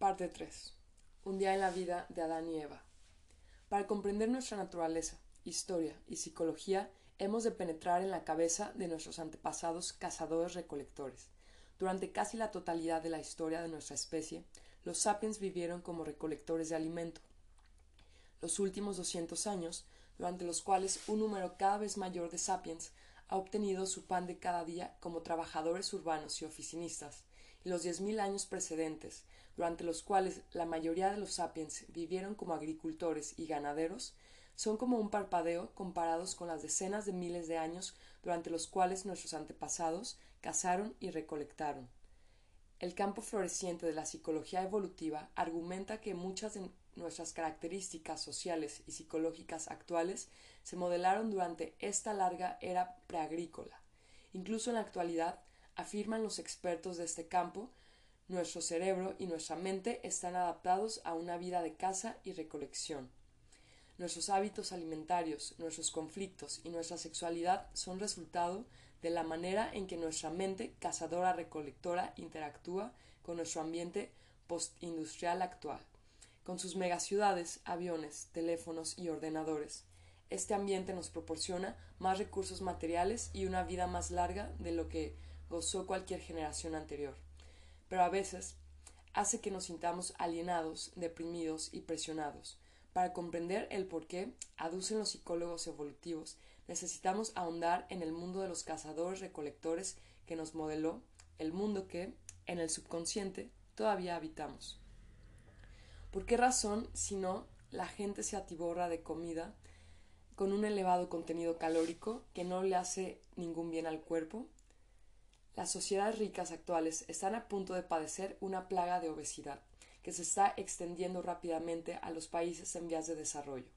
Parte 3. Un día en la vida de Adán y Eva. Para comprender nuestra naturaleza, historia y psicología, hemos de penetrar en la cabeza de nuestros antepasados cazadores-recolectores. Durante casi la totalidad de la historia de nuestra especie, los sapiens vivieron como recolectores de alimento. Los últimos 200 años, durante los cuales un número cada vez mayor de sapiens ha obtenido su pan de cada día como trabajadores urbanos y oficinistas, y los diez mil años precedentes, durante los cuales la mayoría de los sapiens vivieron como agricultores y ganaderos, son como un parpadeo comparados con las decenas de miles de años durante los cuales nuestros antepasados cazaron y recolectaron. El campo floreciente de la psicología evolutiva argumenta que muchas de nuestras características sociales y psicológicas actuales se modelaron durante esta larga era preagrícola. Incluso en la actualidad, afirman los expertos de este campo, nuestro cerebro y nuestra mente están adaptados a una vida de caza y recolección. Nuestros hábitos alimentarios, nuestros conflictos y nuestra sexualidad son resultado de la manera en que nuestra mente cazadora-recolectora interactúa con nuestro ambiente postindustrial actual, con sus megaciudades, aviones, teléfonos y ordenadores. Este ambiente nos proporciona más recursos materiales y una vida más larga de lo que gozó cualquier generación anterior. Pero a veces hace que nos sintamos alienados, deprimidos y presionados. Para comprender el por qué, aducen los psicólogos evolutivos, necesitamos ahondar en el mundo de los cazadores recolectores que nos modeló, el mundo que, en el subconsciente, todavía habitamos. ¿Por qué razón, si no, la gente se atiborra de comida con un elevado contenido calórico que no le hace ningún bien al cuerpo? Las sociedades ricas actuales están a punto de padecer una plaga de obesidad que se está extendiendo rápidamente a los países en vías de desarrollo.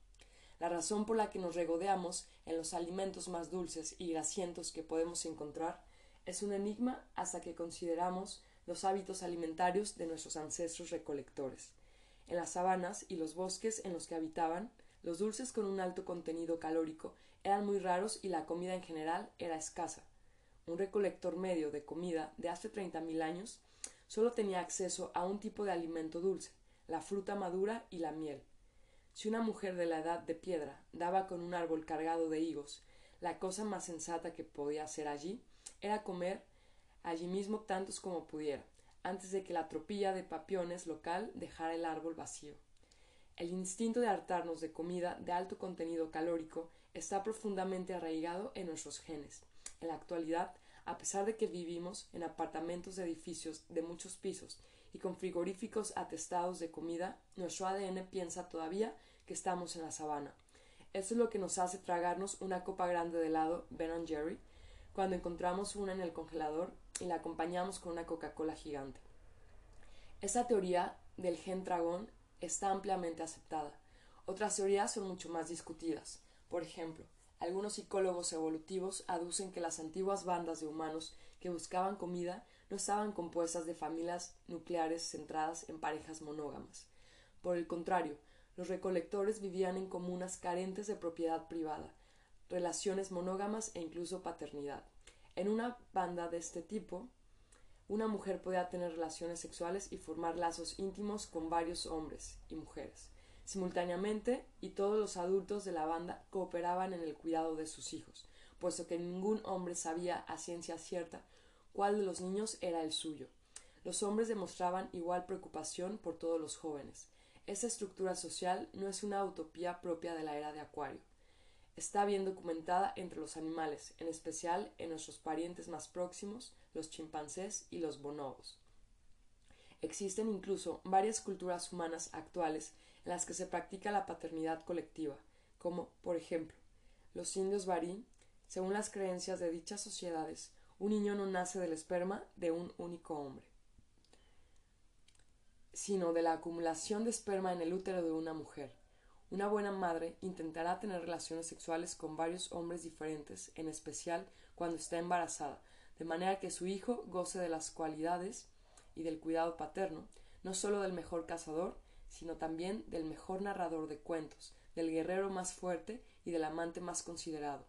La razón por la que nos regodeamos en los alimentos más dulces y grasientos que podemos encontrar es un enigma hasta que consideramos los hábitos alimentarios de nuestros ancestros recolectores. En las sabanas y los bosques en los que habitaban, los dulces con un alto contenido calórico eran muy raros y la comida en general era escasa. Un recolector medio de comida de hace treinta mil años solo tenía acceso a un tipo de alimento dulce, la fruta madura y la miel. Si una mujer de la edad de piedra daba con un árbol cargado de higos, la cosa más sensata que podía hacer allí era comer allí mismo tantos como pudiera, antes de que la tropilla de papiones local dejara el árbol vacío. El instinto de hartarnos de comida de alto contenido calórico está profundamente arraigado en nuestros genes. En la actualidad, a pesar de que vivimos en apartamentos de edificios de muchos pisos y con frigoríficos atestados de comida, nuestro ADN piensa todavía que estamos en la sabana. Eso es lo que nos hace tragarnos una copa grande de helado Ben Jerry cuando encontramos una en el congelador y la acompañamos con una Coca-Cola gigante. Esta teoría del gen dragón está ampliamente aceptada. Otras teorías son mucho más discutidas. Por ejemplo, algunos psicólogos evolutivos aducen que las antiguas bandas de humanos que buscaban comida no estaban compuestas de familias nucleares centradas en parejas monógamas. Por el contrario, los recolectores vivían en comunas carentes de propiedad privada, relaciones monógamas e incluso paternidad. En una banda de este tipo, una mujer podía tener relaciones sexuales y formar lazos íntimos con varios hombres y mujeres simultáneamente y todos los adultos de la banda cooperaban en el cuidado de sus hijos, puesto que ningún hombre sabía a ciencia cierta cuál de los niños era el suyo. Los hombres demostraban igual preocupación por todos los jóvenes. Esta estructura social no es una utopía propia de la era de Acuario. Está bien documentada entre los animales, en especial en nuestros parientes más próximos, los chimpancés y los bonobos. Existen incluso varias culturas humanas actuales en las que se practica la paternidad colectiva, como, por ejemplo, los indios barí, según las creencias de dichas sociedades, un niño no nace del esperma de un único hombre, sino de la acumulación de esperma en el útero de una mujer. Una buena madre intentará tener relaciones sexuales con varios hombres diferentes, en especial cuando está embarazada, de manera que su hijo goce de las cualidades y del cuidado paterno, no solo del mejor cazador, sino también del mejor narrador de cuentos, del guerrero más fuerte y del amante más considerado.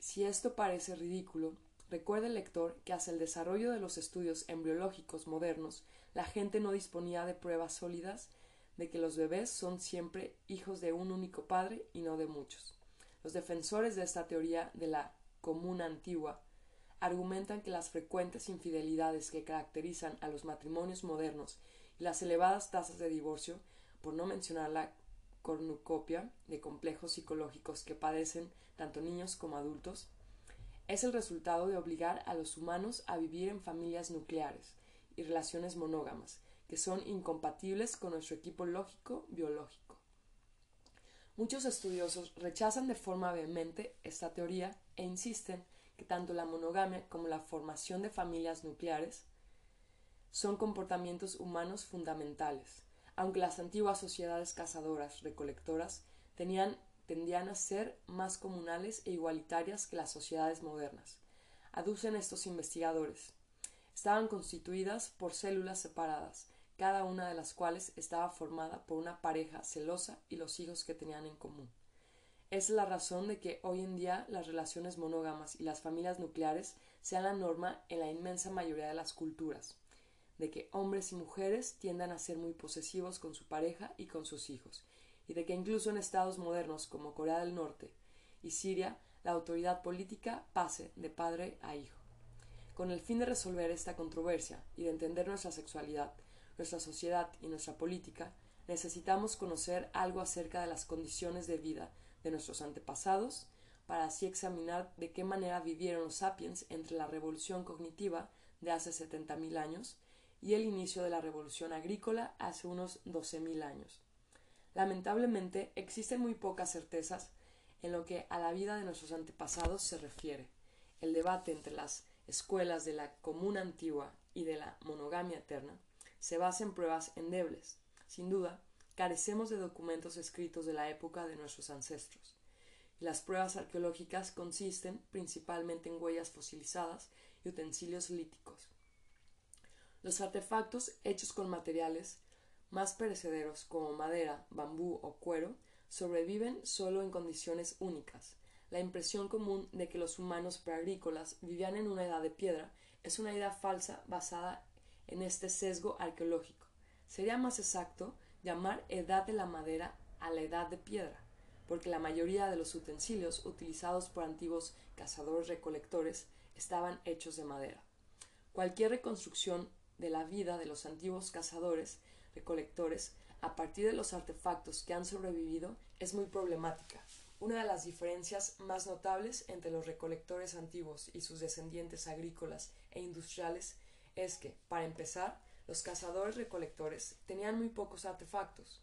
Si esto parece ridículo, recuerde el lector que hasta el desarrollo de los estudios embriológicos modernos, la gente no disponía de pruebas sólidas de que los bebés son siempre hijos de un único padre y no de muchos. Los defensores de esta teoría de la comuna antigua argumentan que las frecuentes infidelidades que caracterizan a los matrimonios modernos las elevadas tasas de divorcio, por no mencionar la cornucopia de complejos psicológicos que padecen tanto niños como adultos, es el resultado de obligar a los humanos a vivir en familias nucleares y relaciones monógamas, que son incompatibles con nuestro equipo lógico biológico. Muchos estudiosos rechazan de forma vehemente esta teoría e insisten que tanto la monogamia como la formación de familias nucleares son comportamientos humanos fundamentales, aunque las antiguas sociedades cazadoras recolectoras tenían, tendían a ser más comunales e igualitarias que las sociedades modernas. Aducen estos investigadores. Estaban constituidas por células separadas, cada una de las cuales estaba formada por una pareja celosa y los hijos que tenían en común. Es la razón de que hoy en día las relaciones monógamas y las familias nucleares sean la norma en la inmensa mayoría de las culturas, de que hombres y mujeres tiendan a ser muy posesivos con su pareja y con sus hijos, y de que incluso en estados modernos como Corea del Norte y Siria la autoridad política pase de padre a hijo. Con el fin de resolver esta controversia y de entender nuestra sexualidad, nuestra sociedad y nuestra política, necesitamos conocer algo acerca de las condiciones de vida de nuestros antepasados, para así examinar de qué manera vivieron los sapiens entre la revolución cognitiva de hace 70.000 años y el inicio de la revolución agrícola hace unos 12.000 años. Lamentablemente existen muy pocas certezas en lo que a la vida de nuestros antepasados se refiere. El debate entre las escuelas de la comuna antigua y de la monogamia eterna se basa en pruebas endebles. Sin duda, carecemos de documentos escritos de la época de nuestros ancestros. las pruebas arqueológicas consisten principalmente en huellas fosilizadas y utensilios líticos. Los artefactos hechos con materiales más perecederos como madera, bambú o cuero sobreviven solo en condiciones únicas. La impresión común de que los humanos preagrícolas vivían en una edad de piedra es una idea falsa basada en este sesgo arqueológico. Sería más exacto llamar edad de la madera a la edad de piedra, porque la mayoría de los utensilios utilizados por antiguos cazadores recolectores estaban hechos de madera. Cualquier reconstrucción de la vida de los antiguos cazadores recolectores a partir de los artefactos que han sobrevivido es muy problemática. Una de las diferencias más notables entre los recolectores antiguos y sus descendientes agrícolas e industriales es que, para empezar, los cazadores recolectores tenían muy pocos artefactos,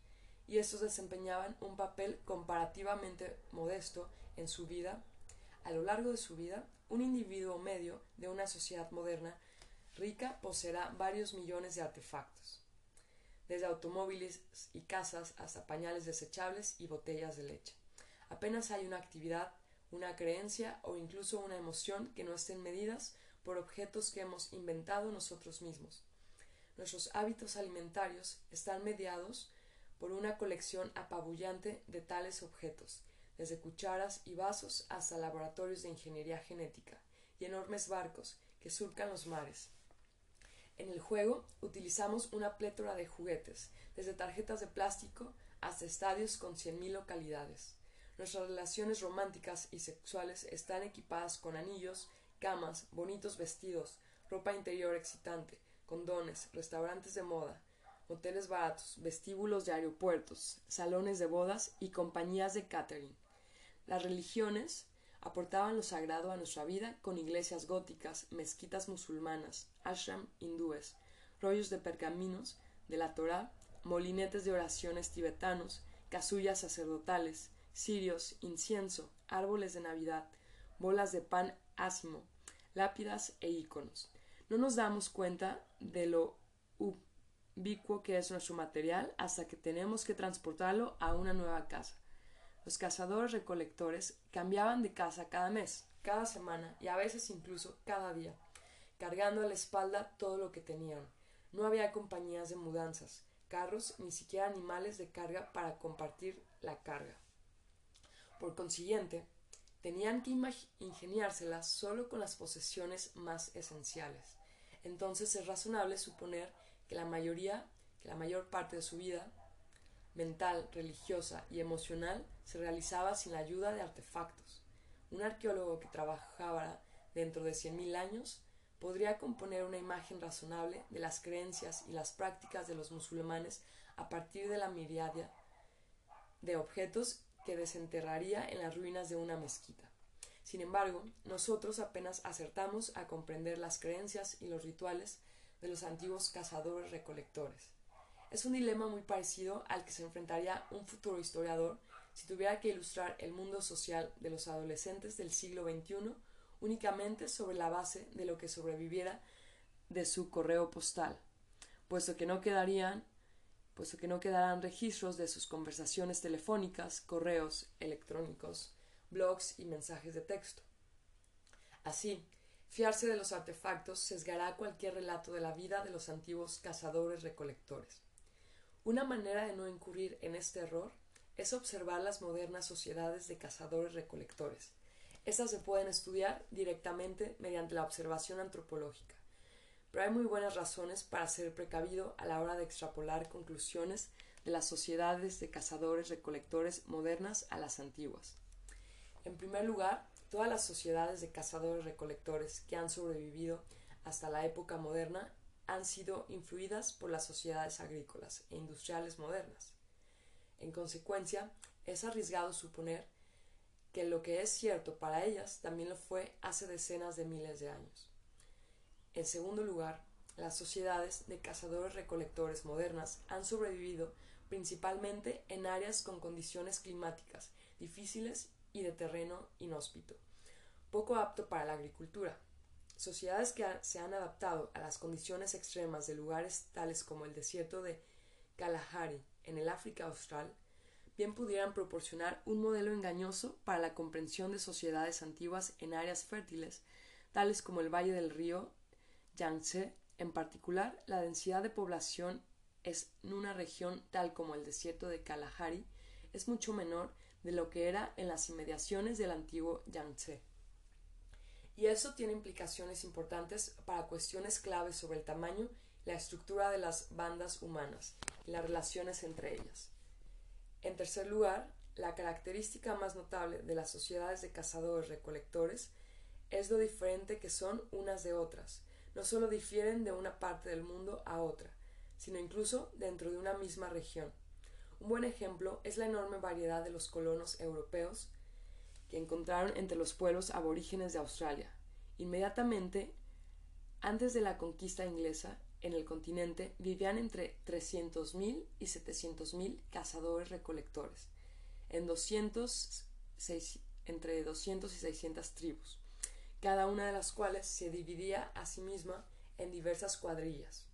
y estos desempeñaban un papel comparativamente modesto en su vida. A lo largo de su vida, un individuo medio de una sociedad moderna rica poseerá varios millones de artefactos, desde automóviles y casas hasta pañales desechables y botellas de leche. Apenas hay una actividad, una creencia o incluso una emoción que no estén medidas por objetos que hemos inventado nosotros mismos. Nuestros hábitos alimentarios están mediados por una colección apabullante de tales objetos, desde cucharas y vasos hasta laboratorios de ingeniería genética y enormes barcos que surcan los mares. En el juego utilizamos una plétora de juguetes, desde tarjetas de plástico hasta estadios con cien mil localidades. Nuestras relaciones románticas y sexuales están equipadas con anillos, camas, bonitos vestidos, ropa interior excitante, condones, restaurantes de moda, hoteles baratos, vestíbulos de aeropuertos, salones de bodas y compañías de catering. Las religiones aportaban lo sagrado a nuestra vida con iglesias góticas, mezquitas musulmanas, ashram hindúes, rollos de pergaminos de la Torá, molinetes de oraciones tibetanos, casullas sacerdotales, cirios, incienso, árboles de Navidad, bolas de pan ácimo, lápidas e íconos no nos damos cuenta de lo ubicuo que es nuestro material hasta que tenemos que transportarlo a una nueva casa. Los cazadores recolectores cambiaban de casa cada mes, cada semana y a veces incluso cada día, cargando a la espalda todo lo que tenían. No había compañías de mudanzas, carros, ni siquiera animales de carga para compartir la carga. Por consiguiente, tenían que ingeniárselas solo con las posesiones más esenciales entonces es razonable suponer que la mayoría, que la mayor parte de su vida mental, religiosa y emocional se realizaba sin la ayuda de artefactos. Un arqueólogo que trabajaba dentro de cien mil años podría componer una imagen razonable de las creencias y las prácticas de los musulmanes a partir de la miriadia de objetos que desenterraría en las ruinas de una mezquita. Sin embargo, nosotros apenas acertamos a comprender las creencias y los rituales de los antiguos cazadores recolectores. Es un dilema muy parecido al que se enfrentaría un futuro historiador si tuviera que ilustrar el mundo social de los adolescentes del siglo XXI únicamente sobre la base de lo que sobreviviera de su correo postal, puesto que no quedarían puesto que no quedarán registros de sus conversaciones telefónicas, correos electrónicos, blogs y mensajes de texto. Así, fiarse de los artefactos sesgará cualquier relato de la vida de los antiguos cazadores-recolectores. Una manera de no incurrir en este error es observar las modernas sociedades de cazadores-recolectores. Estas se pueden estudiar directamente mediante la observación antropológica pero hay muy buenas razones para ser precavido a la hora de extrapolar conclusiones de las sociedades de cazadores recolectores modernas a las antiguas. En primer lugar, todas las sociedades de cazadores recolectores que han sobrevivido hasta la época moderna han sido influidas por las sociedades agrícolas e industriales modernas. En consecuencia, es arriesgado suponer que lo que es cierto para ellas también lo fue hace decenas de miles de años. En segundo lugar, las sociedades de cazadores-recolectores modernas han sobrevivido principalmente en áreas con condiciones climáticas difíciles y de terreno inhóspito, poco apto para la agricultura. Sociedades que se han adaptado a las condiciones extremas de lugares tales como el desierto de Kalahari en el África Austral, bien pudieran proporcionar un modelo engañoso para la comprensión de sociedades antiguas en áreas fértiles, tales como el valle del río Yangtze, en particular, la densidad de población es en una región tal como el desierto de Kalahari es mucho menor de lo que era en las inmediaciones del antiguo Yangtze. Y eso tiene implicaciones importantes para cuestiones claves sobre el tamaño y la estructura de las bandas humanas las relaciones entre ellas. En tercer lugar, la característica más notable de las sociedades de cazadores recolectores es lo diferente que son unas de otras, no solo difieren de una parte del mundo a otra, sino incluso dentro de una misma región. Un buen ejemplo es la enorme variedad de los colonos europeos que encontraron entre los pueblos aborígenes de Australia. Inmediatamente antes de la conquista inglesa, en el continente vivían entre 300.000 y 700.000 cazadores-recolectores, en 200, entre 200 y 600 tribus cada una de las cuales se dividía a sí misma en diversas cuadrillas.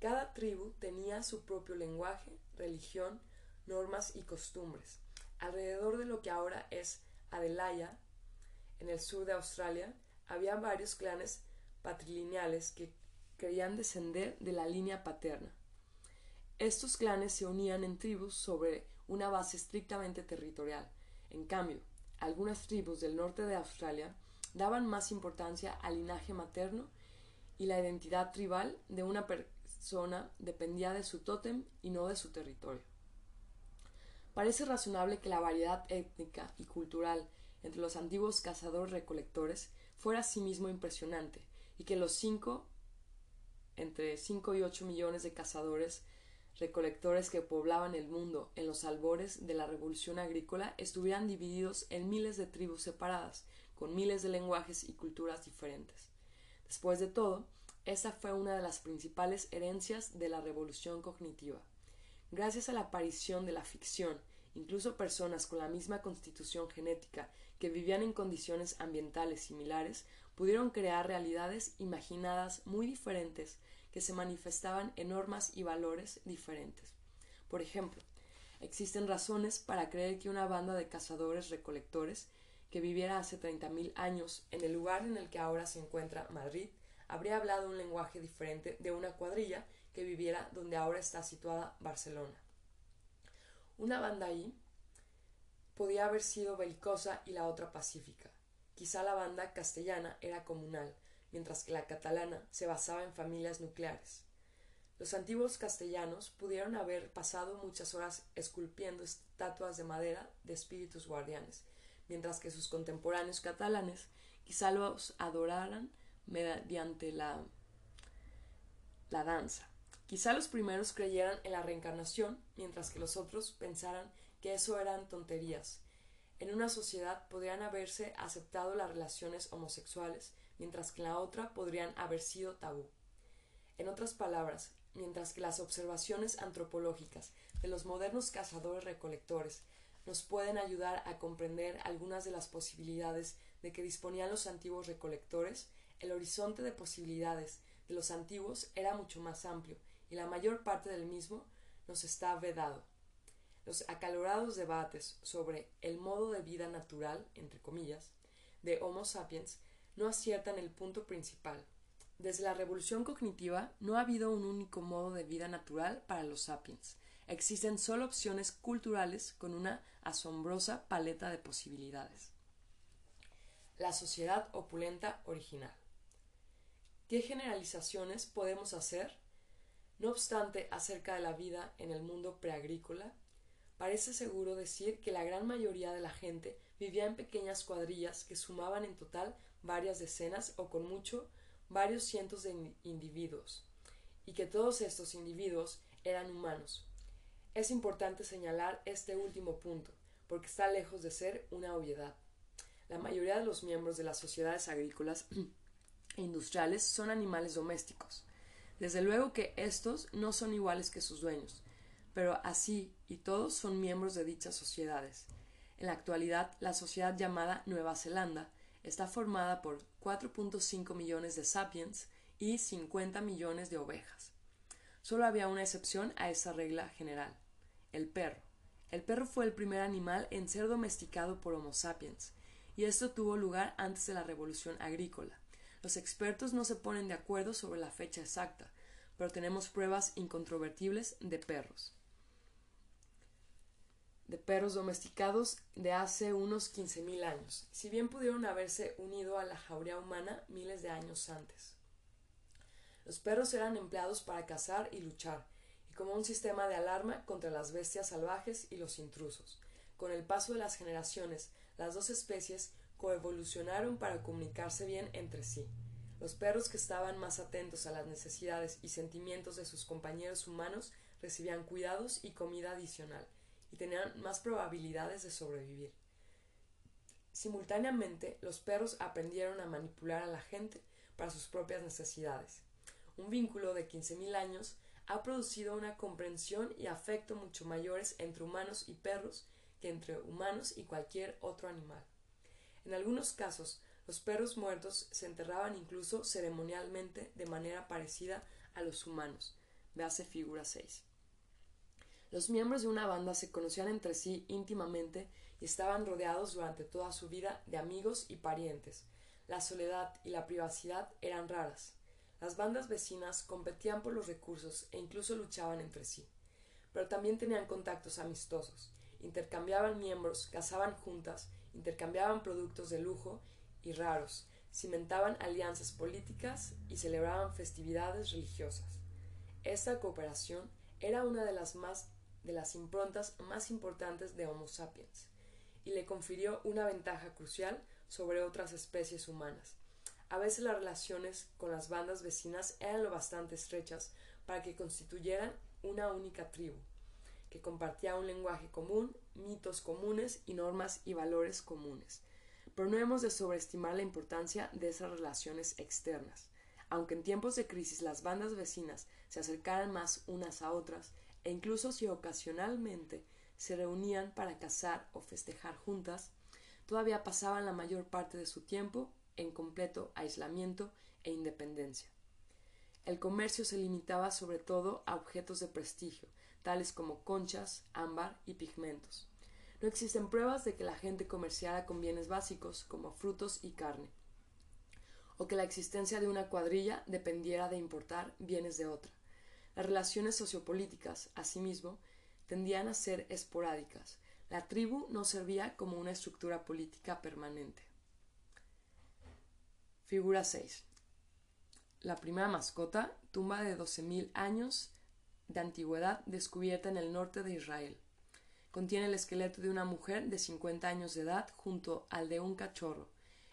Cada tribu tenía su propio lenguaje, religión, normas y costumbres. Alrededor de lo que ahora es Adelaida, en el sur de Australia, había varios clanes patrilineales que querían descender de la línea paterna. Estos clanes se unían en tribus sobre una base estrictamente territorial. En cambio, algunas tribus del norte de Australia daban más importancia al linaje materno y la identidad tribal de una persona dependía de su tótem y no de su territorio. Parece razonable que la variedad étnica y cultural entre los antiguos cazadores-recolectores fuera asimismo impresionante y que los cinco, entre cinco y ocho millones de cazadores recolectores que poblaban el mundo en los albores de la revolución agrícola estuvieran divididos en miles de tribus separadas, con miles de lenguajes y culturas diferentes. Después de todo, esa fue una de las principales herencias de la revolución cognitiva. Gracias a la aparición de la ficción, incluso personas con la misma constitución genética que vivían en condiciones ambientales similares pudieron crear realidades imaginadas muy diferentes que se manifestaban en normas y valores diferentes. Por ejemplo, existen razones para creer que una banda de cazadores recolectores que viviera hace treinta mil años en el lugar en el que ahora se encuentra Madrid, habría hablado un lenguaje diferente de una cuadrilla que viviera donde ahora está situada Barcelona. Una banda ahí podía haber sido belicosa y la otra pacífica. Quizá la banda castellana era comunal, mientras que la catalana se basaba en familias nucleares. Los antiguos castellanos pudieron haber pasado muchas horas esculpiendo estatuas de madera de espíritus guardianes, mientras que sus contemporáneos catalanes quizá los adoraran mediante la, la danza. Quizá los primeros creyeran en la reencarnación, mientras que los otros pensaran que eso eran tonterías. En una sociedad podrían haberse aceptado las relaciones homosexuales, mientras que en la otra podrían haber sido tabú. En otras palabras, mientras que las observaciones antropológicas de los modernos cazadores-recolectores nos pueden ayudar a comprender algunas de las posibilidades de que disponían los antiguos recolectores, el horizonte de posibilidades de los antiguos era mucho más amplio y la mayor parte del mismo nos está vedado. Los acalorados debates sobre el modo de vida natural, entre comillas, de Homo sapiens no aciertan el punto principal, desde la revolución cognitiva no ha habido un único modo de vida natural para los sapiens. Existen solo opciones culturales con una asombrosa paleta de posibilidades. La sociedad opulenta original. ¿Qué generalizaciones podemos hacer? No obstante, acerca de la vida en el mundo preagrícola, parece seguro decir que la gran mayoría de la gente vivía en pequeñas cuadrillas que sumaban en total varias decenas o con mucho varios cientos de individuos, y que todos estos individuos eran humanos. Es importante señalar este último punto, porque está lejos de ser una obviedad. La mayoría de los miembros de las sociedades agrícolas e industriales son animales domésticos. Desde luego que estos no son iguales que sus dueños, pero así y todos son miembros de dichas sociedades. En la actualidad, la sociedad llamada Nueva Zelanda está formada por 4.5 millones de sapiens y 50 millones de ovejas. Solo había una excepción a esa regla general, el perro. El perro fue el primer animal en ser domesticado por Homo sapiens, y esto tuvo lugar antes de la revolución agrícola. Los expertos no se ponen de acuerdo sobre la fecha exacta, pero tenemos pruebas incontrovertibles de perros de perros domesticados de hace unos 15.000 años, si bien pudieron haberse unido a la jauría humana miles de años antes. Los perros eran empleados para cazar y luchar, y como un sistema de alarma contra las bestias salvajes y los intrusos. Con el paso de las generaciones, las dos especies coevolucionaron para comunicarse bien entre sí. Los perros que estaban más atentos a las necesidades y sentimientos de sus compañeros humanos recibían cuidados y comida adicional, y tenían más probabilidades de sobrevivir. Simultáneamente, los perros aprendieron a manipular a la gente para sus propias necesidades. Un vínculo de 15.000 años ha producido una comprensión y afecto mucho mayores entre humanos y perros que entre humanos y cualquier otro animal. En algunos casos, los perros muertos se enterraban incluso ceremonialmente de manera parecida a los humanos. Véase figura 6. Los miembros de una banda se conocían entre sí íntimamente y estaban rodeados durante toda su vida de amigos y parientes. La soledad y la privacidad eran raras. Las bandas vecinas competían por los recursos e incluso luchaban entre sí. Pero también tenían contactos amistosos, intercambiaban miembros, cazaban juntas, intercambiaban productos de lujo y raros, cimentaban alianzas políticas y celebraban festividades religiosas. Esta cooperación era una de las más de las improntas más importantes de Homo sapiens, y le confirió una ventaja crucial sobre otras especies humanas. A veces las relaciones con las bandas vecinas eran lo bastante estrechas para que constituyeran una única tribu, que compartía un lenguaje común, mitos comunes y normas y valores comunes. Pero no hemos de sobreestimar la importancia de esas relaciones externas. Aunque en tiempos de crisis las bandas vecinas se acercaran más unas a otras, e incluso si ocasionalmente se reunían para cazar o festejar juntas, todavía pasaban la mayor parte de su tiempo en completo aislamiento e independencia. El comercio se limitaba sobre todo a objetos de prestigio, tales como conchas, ámbar y pigmentos. No existen pruebas de que la gente comerciara con bienes básicos como frutos y carne, o que la existencia de una cuadrilla dependiera de importar bienes de otra. Las relaciones sociopolíticas, asimismo, tendían a ser esporádicas. La tribu no servía como una estructura política permanente. Figura 6. la primera mascota, tumba de 12.000 años de antigüedad descubierta en el norte de Israel. Contiene el esqueleto de una mujer de 50 años de edad junto al de un cachorro.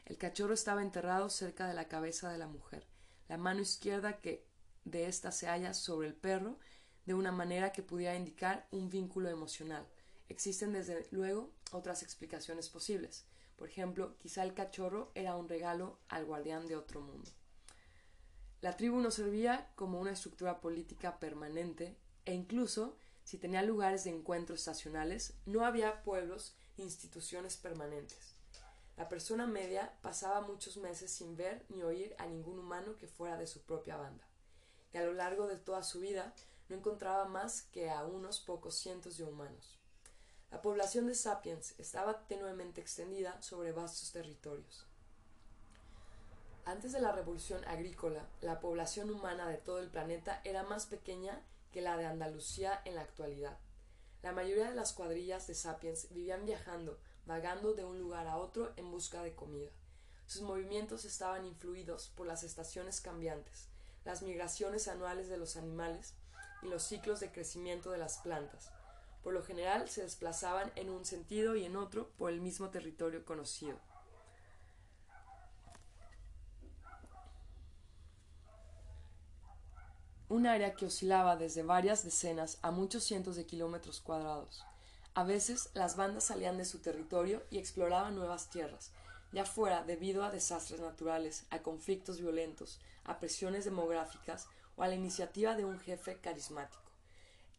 El cachorro estaba enterrado cerca de la cabeza de la mujer. La mano izquierda que de ésta se halla sobre el perro de una manera que pudiera indicar un vínculo emocional. Existen desde luego otras explicaciones posibles. Por ejemplo, quizá el cachorro era un regalo al guardián de otro mundo. La tribu no servía como una estructura política permanente e incluso si tenía lugares de encuentro estacionales, no había pueblos ni instituciones permanentes. La persona media pasaba muchos meses sin ver ni oír a ningún humano que fuera de su propia banda, y a lo largo de toda su vida no encontraba más que a unos pocos cientos de humanos. La población de Sapiens estaba tenuemente extendida sobre vastos territorios. Antes de la revolución agrícola, la población humana de todo el planeta era más pequeña que la de Andalucía en la actualidad. La mayoría de las cuadrillas de sapiens vivían viajando, vagando de un lugar a otro en busca de comida. Sus movimientos estaban influidos por las estaciones cambiantes, las migraciones anuales de los animales y los ciclos de crecimiento de las plantas. Por lo general se desplazaban en un sentido y en otro por el mismo territorio conocido. un área que oscilaba desde varias decenas a muchos cientos de kilómetros cuadrados. A veces las bandas salían de su territorio y exploraban nuevas tierras, ya fuera debido a desastres naturales, a conflictos violentos, a presiones demográficas o a la iniciativa de un jefe carismático.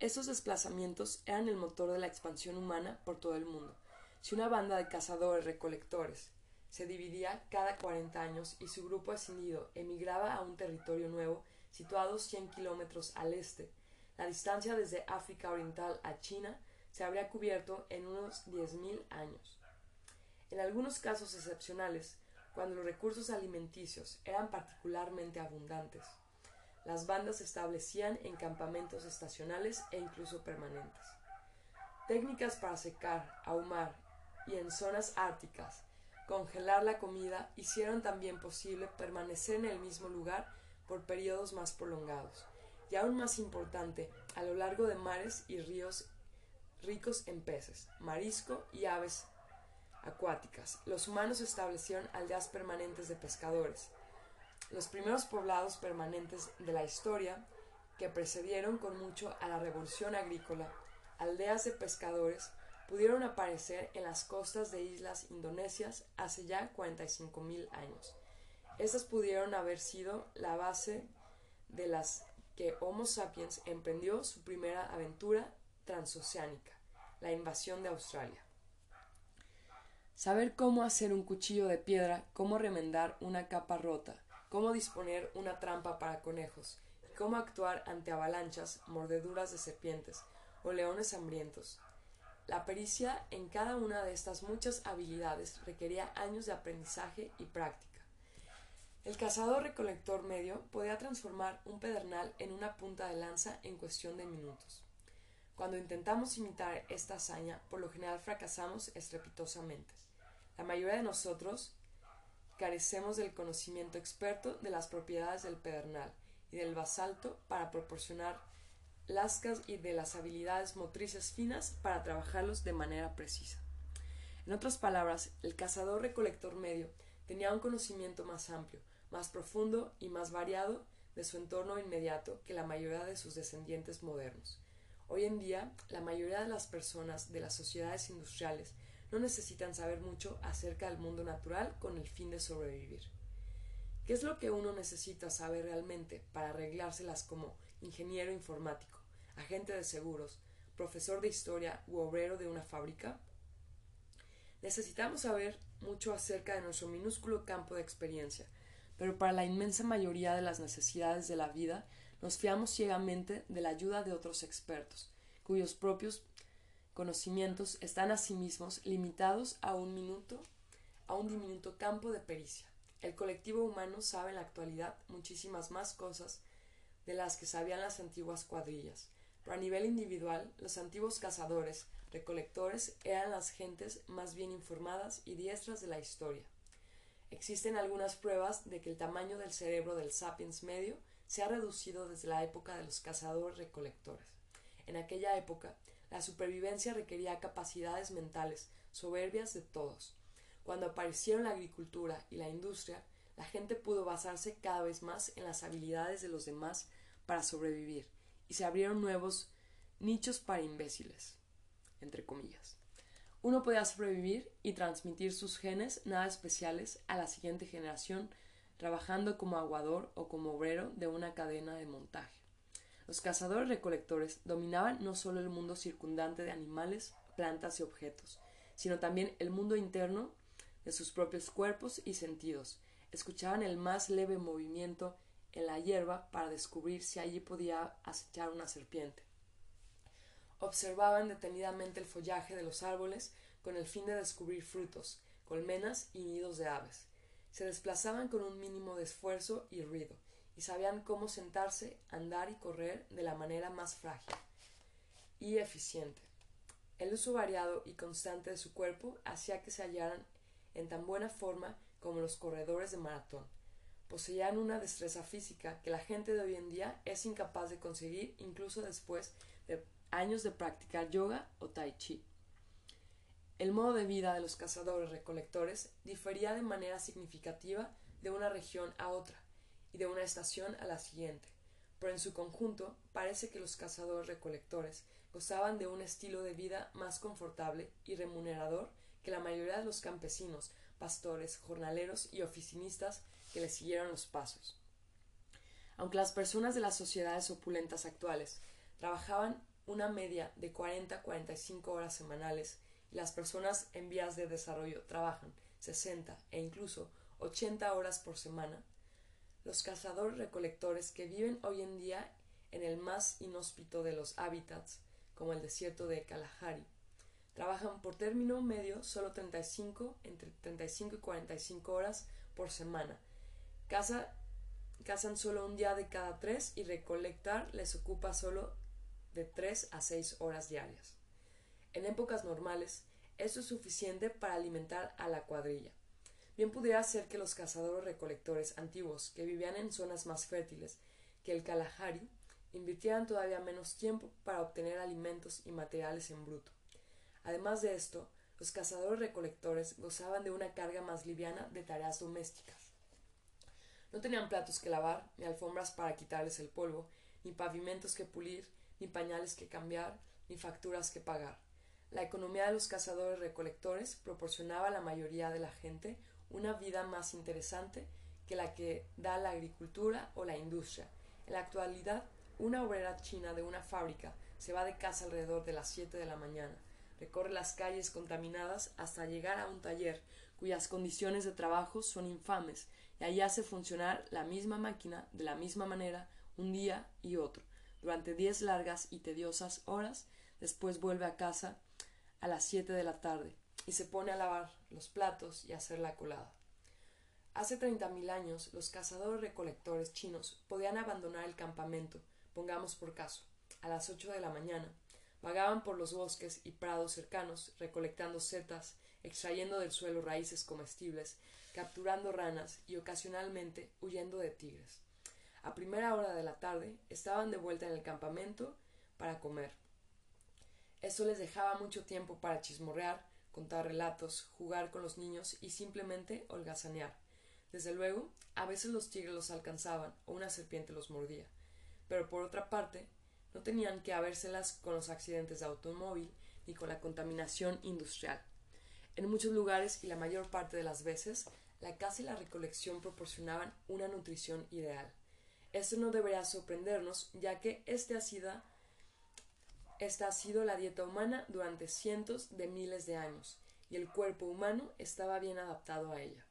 Estos desplazamientos eran el motor de la expansión humana por todo el mundo. Si una banda de cazadores recolectores se dividía cada 40 años y su grupo escindido emigraba a un territorio nuevo, situados 100 kilómetros al este. La distancia desde África Oriental a China se habría cubierto en unos 10.000 años. En algunos casos excepcionales, cuando los recursos alimenticios eran particularmente abundantes, las bandas se establecían en campamentos estacionales e incluso permanentes. Técnicas para secar, ahumar y en zonas árticas, congelar la comida hicieron también posible permanecer en el mismo lugar por periodos más prolongados, y aún más importante, a lo largo de mares y ríos ricos en peces, marisco y aves acuáticas. Los humanos establecieron aldeas permanentes de pescadores. Los primeros poblados permanentes de la historia, que precedieron con mucho a la revolución agrícola, aldeas de pescadores, pudieron aparecer en las costas de islas indonesias hace ya 45.000 años. Estas pudieron haber sido la base de las que Homo sapiens emprendió su primera aventura transoceánica, la invasión de Australia. Saber cómo hacer un cuchillo de piedra, cómo remendar una capa rota, cómo disponer una trampa para conejos, cómo actuar ante avalanchas, mordeduras de serpientes o leones hambrientos. La pericia en cada una de estas muchas habilidades requería años de aprendizaje y práctica. El cazador-recolector medio podía transformar un pedernal en una punta de lanza en cuestión de minutos. Cuando intentamos imitar esta hazaña, por lo general fracasamos estrepitosamente. La mayoría de nosotros carecemos del conocimiento experto de las propiedades del pedernal y del basalto para proporcionar lascas y de las habilidades motrices finas para trabajarlos de manera precisa. En otras palabras, el cazador-recolector medio tenía un conocimiento más amplio, más profundo y más variado de su entorno inmediato que la mayoría de sus descendientes modernos. Hoy en día, la mayoría de las personas de las sociedades industriales no necesitan saber mucho acerca del mundo natural con el fin de sobrevivir. ¿Qué es lo que uno necesita saber realmente para arreglárselas como ingeniero informático, agente de seguros, profesor de historia u obrero de una fábrica? Necesitamos saber mucho acerca de nuestro minúsculo campo de experiencia, pero para la inmensa mayoría de las necesidades de la vida nos fiamos ciegamente de la ayuda de otros expertos, cuyos propios conocimientos están asimismo limitados a un minuto, a un diminuto campo de pericia. El colectivo humano sabe en la actualidad muchísimas más cosas de las que sabían las antiguas cuadrillas, pero a nivel individual, los antiguos cazadores, recolectores eran las gentes más bien informadas y diestras de la historia. Existen algunas pruebas de que el tamaño del cerebro del sapiens medio se ha reducido desde la época de los cazadores-recolectores. En aquella época, la supervivencia requería capacidades mentales soberbias de todos. Cuando aparecieron la agricultura y la industria, la gente pudo basarse cada vez más en las habilidades de los demás para sobrevivir, y se abrieron nuevos nichos para imbéciles, entre comillas. Uno podía sobrevivir y transmitir sus genes nada especiales a la siguiente generación trabajando como aguador o como obrero de una cadena de montaje. Los cazadores recolectores dominaban no solo el mundo circundante de animales, plantas y objetos, sino también el mundo interno de sus propios cuerpos y sentidos. Escuchaban el más leve movimiento en la hierba para descubrir si allí podía acechar una serpiente. Observaban detenidamente el follaje de los árboles con el fin de descubrir frutos, colmenas y nidos de aves. Se desplazaban con un mínimo de esfuerzo y ruido, y sabían cómo sentarse, andar y correr de la manera más frágil y eficiente. El uso variado y constante de su cuerpo hacía que se hallaran en tan buena forma como los corredores de maratón. Poseían una destreza física que la gente de hoy en día es incapaz de conseguir incluso después de años de practicar yoga o tai chi. El modo de vida de los cazadores recolectores difería de manera significativa de una región a otra de una estación a la siguiente, pero en su conjunto parece que los cazadores recolectores gozaban de un estilo de vida más confortable y remunerador que la mayoría de los campesinos, pastores, jornaleros y oficinistas que le siguieron los pasos. Aunque las personas de las sociedades opulentas actuales trabajaban una media de 40 a 45 horas semanales y las personas en vías de desarrollo trabajan 60 e incluso 80 horas por semana, los cazadores recolectores que viven hoy en día en el más inhóspito de los hábitats como el desierto de Kalahari. Trabajan por término medio solo 35, entre 35 y 45 horas por semana. cazan solo un día de cada tres y recolectar les ocupa solo de 3 a 6 horas diarias. En épocas normales, esto es suficiente para alimentar a la cuadrilla. Bien pudiera ser que los cazadores recolectores antiguos que vivían en zonas más fértiles que el Kalahari invirtieran todavía menos tiempo para obtener alimentos y materiales en bruto. Además de esto, los cazadores recolectores gozaban de una carga más liviana de tareas domésticas. No tenían platos que lavar, ni alfombras para quitarles el polvo, ni pavimentos que pulir, ni pañales que cambiar, ni facturas que pagar. La economía de los cazadores recolectores proporcionaba a la mayoría de la gente una vida más interesante que la que da la agricultura o la industria. En la actualidad, una obrera china de una fábrica se va de casa alrededor de las siete de la mañana, recorre las calles contaminadas hasta llegar a un taller cuyas condiciones de trabajo son infames y allí hace funcionar la misma máquina de la misma manera un día y otro, durante diez largas y tediosas horas, después vuelve a casa a las siete de la tarde y se pone a lavar los platos y a hacer la colada. Hace treinta mil años los cazadores recolectores chinos podían abandonar el campamento pongamos por caso, a las ocho de la mañana, vagaban por los bosques y prados cercanos, recolectando setas, extrayendo del suelo raíces comestibles, capturando ranas y ocasionalmente huyendo de tigres. A primera hora de la tarde estaban de vuelta en el campamento para comer. Eso les dejaba mucho tiempo para chismorrear, contar relatos, jugar con los niños y simplemente holgazanear. Desde luego, a veces los tigres los alcanzaban o una serpiente los mordía pero por otra parte, no tenían que habérselas con los accidentes de automóvil ni con la contaminación industrial. En muchos lugares y la mayor parte de las veces, la caza y la recolección proporcionaban una nutrición ideal. Esto no debería sorprendernos, ya que este ha esta ha sido la dieta humana durante cientos de miles de años, y el cuerpo humano estaba bien adaptado a ella.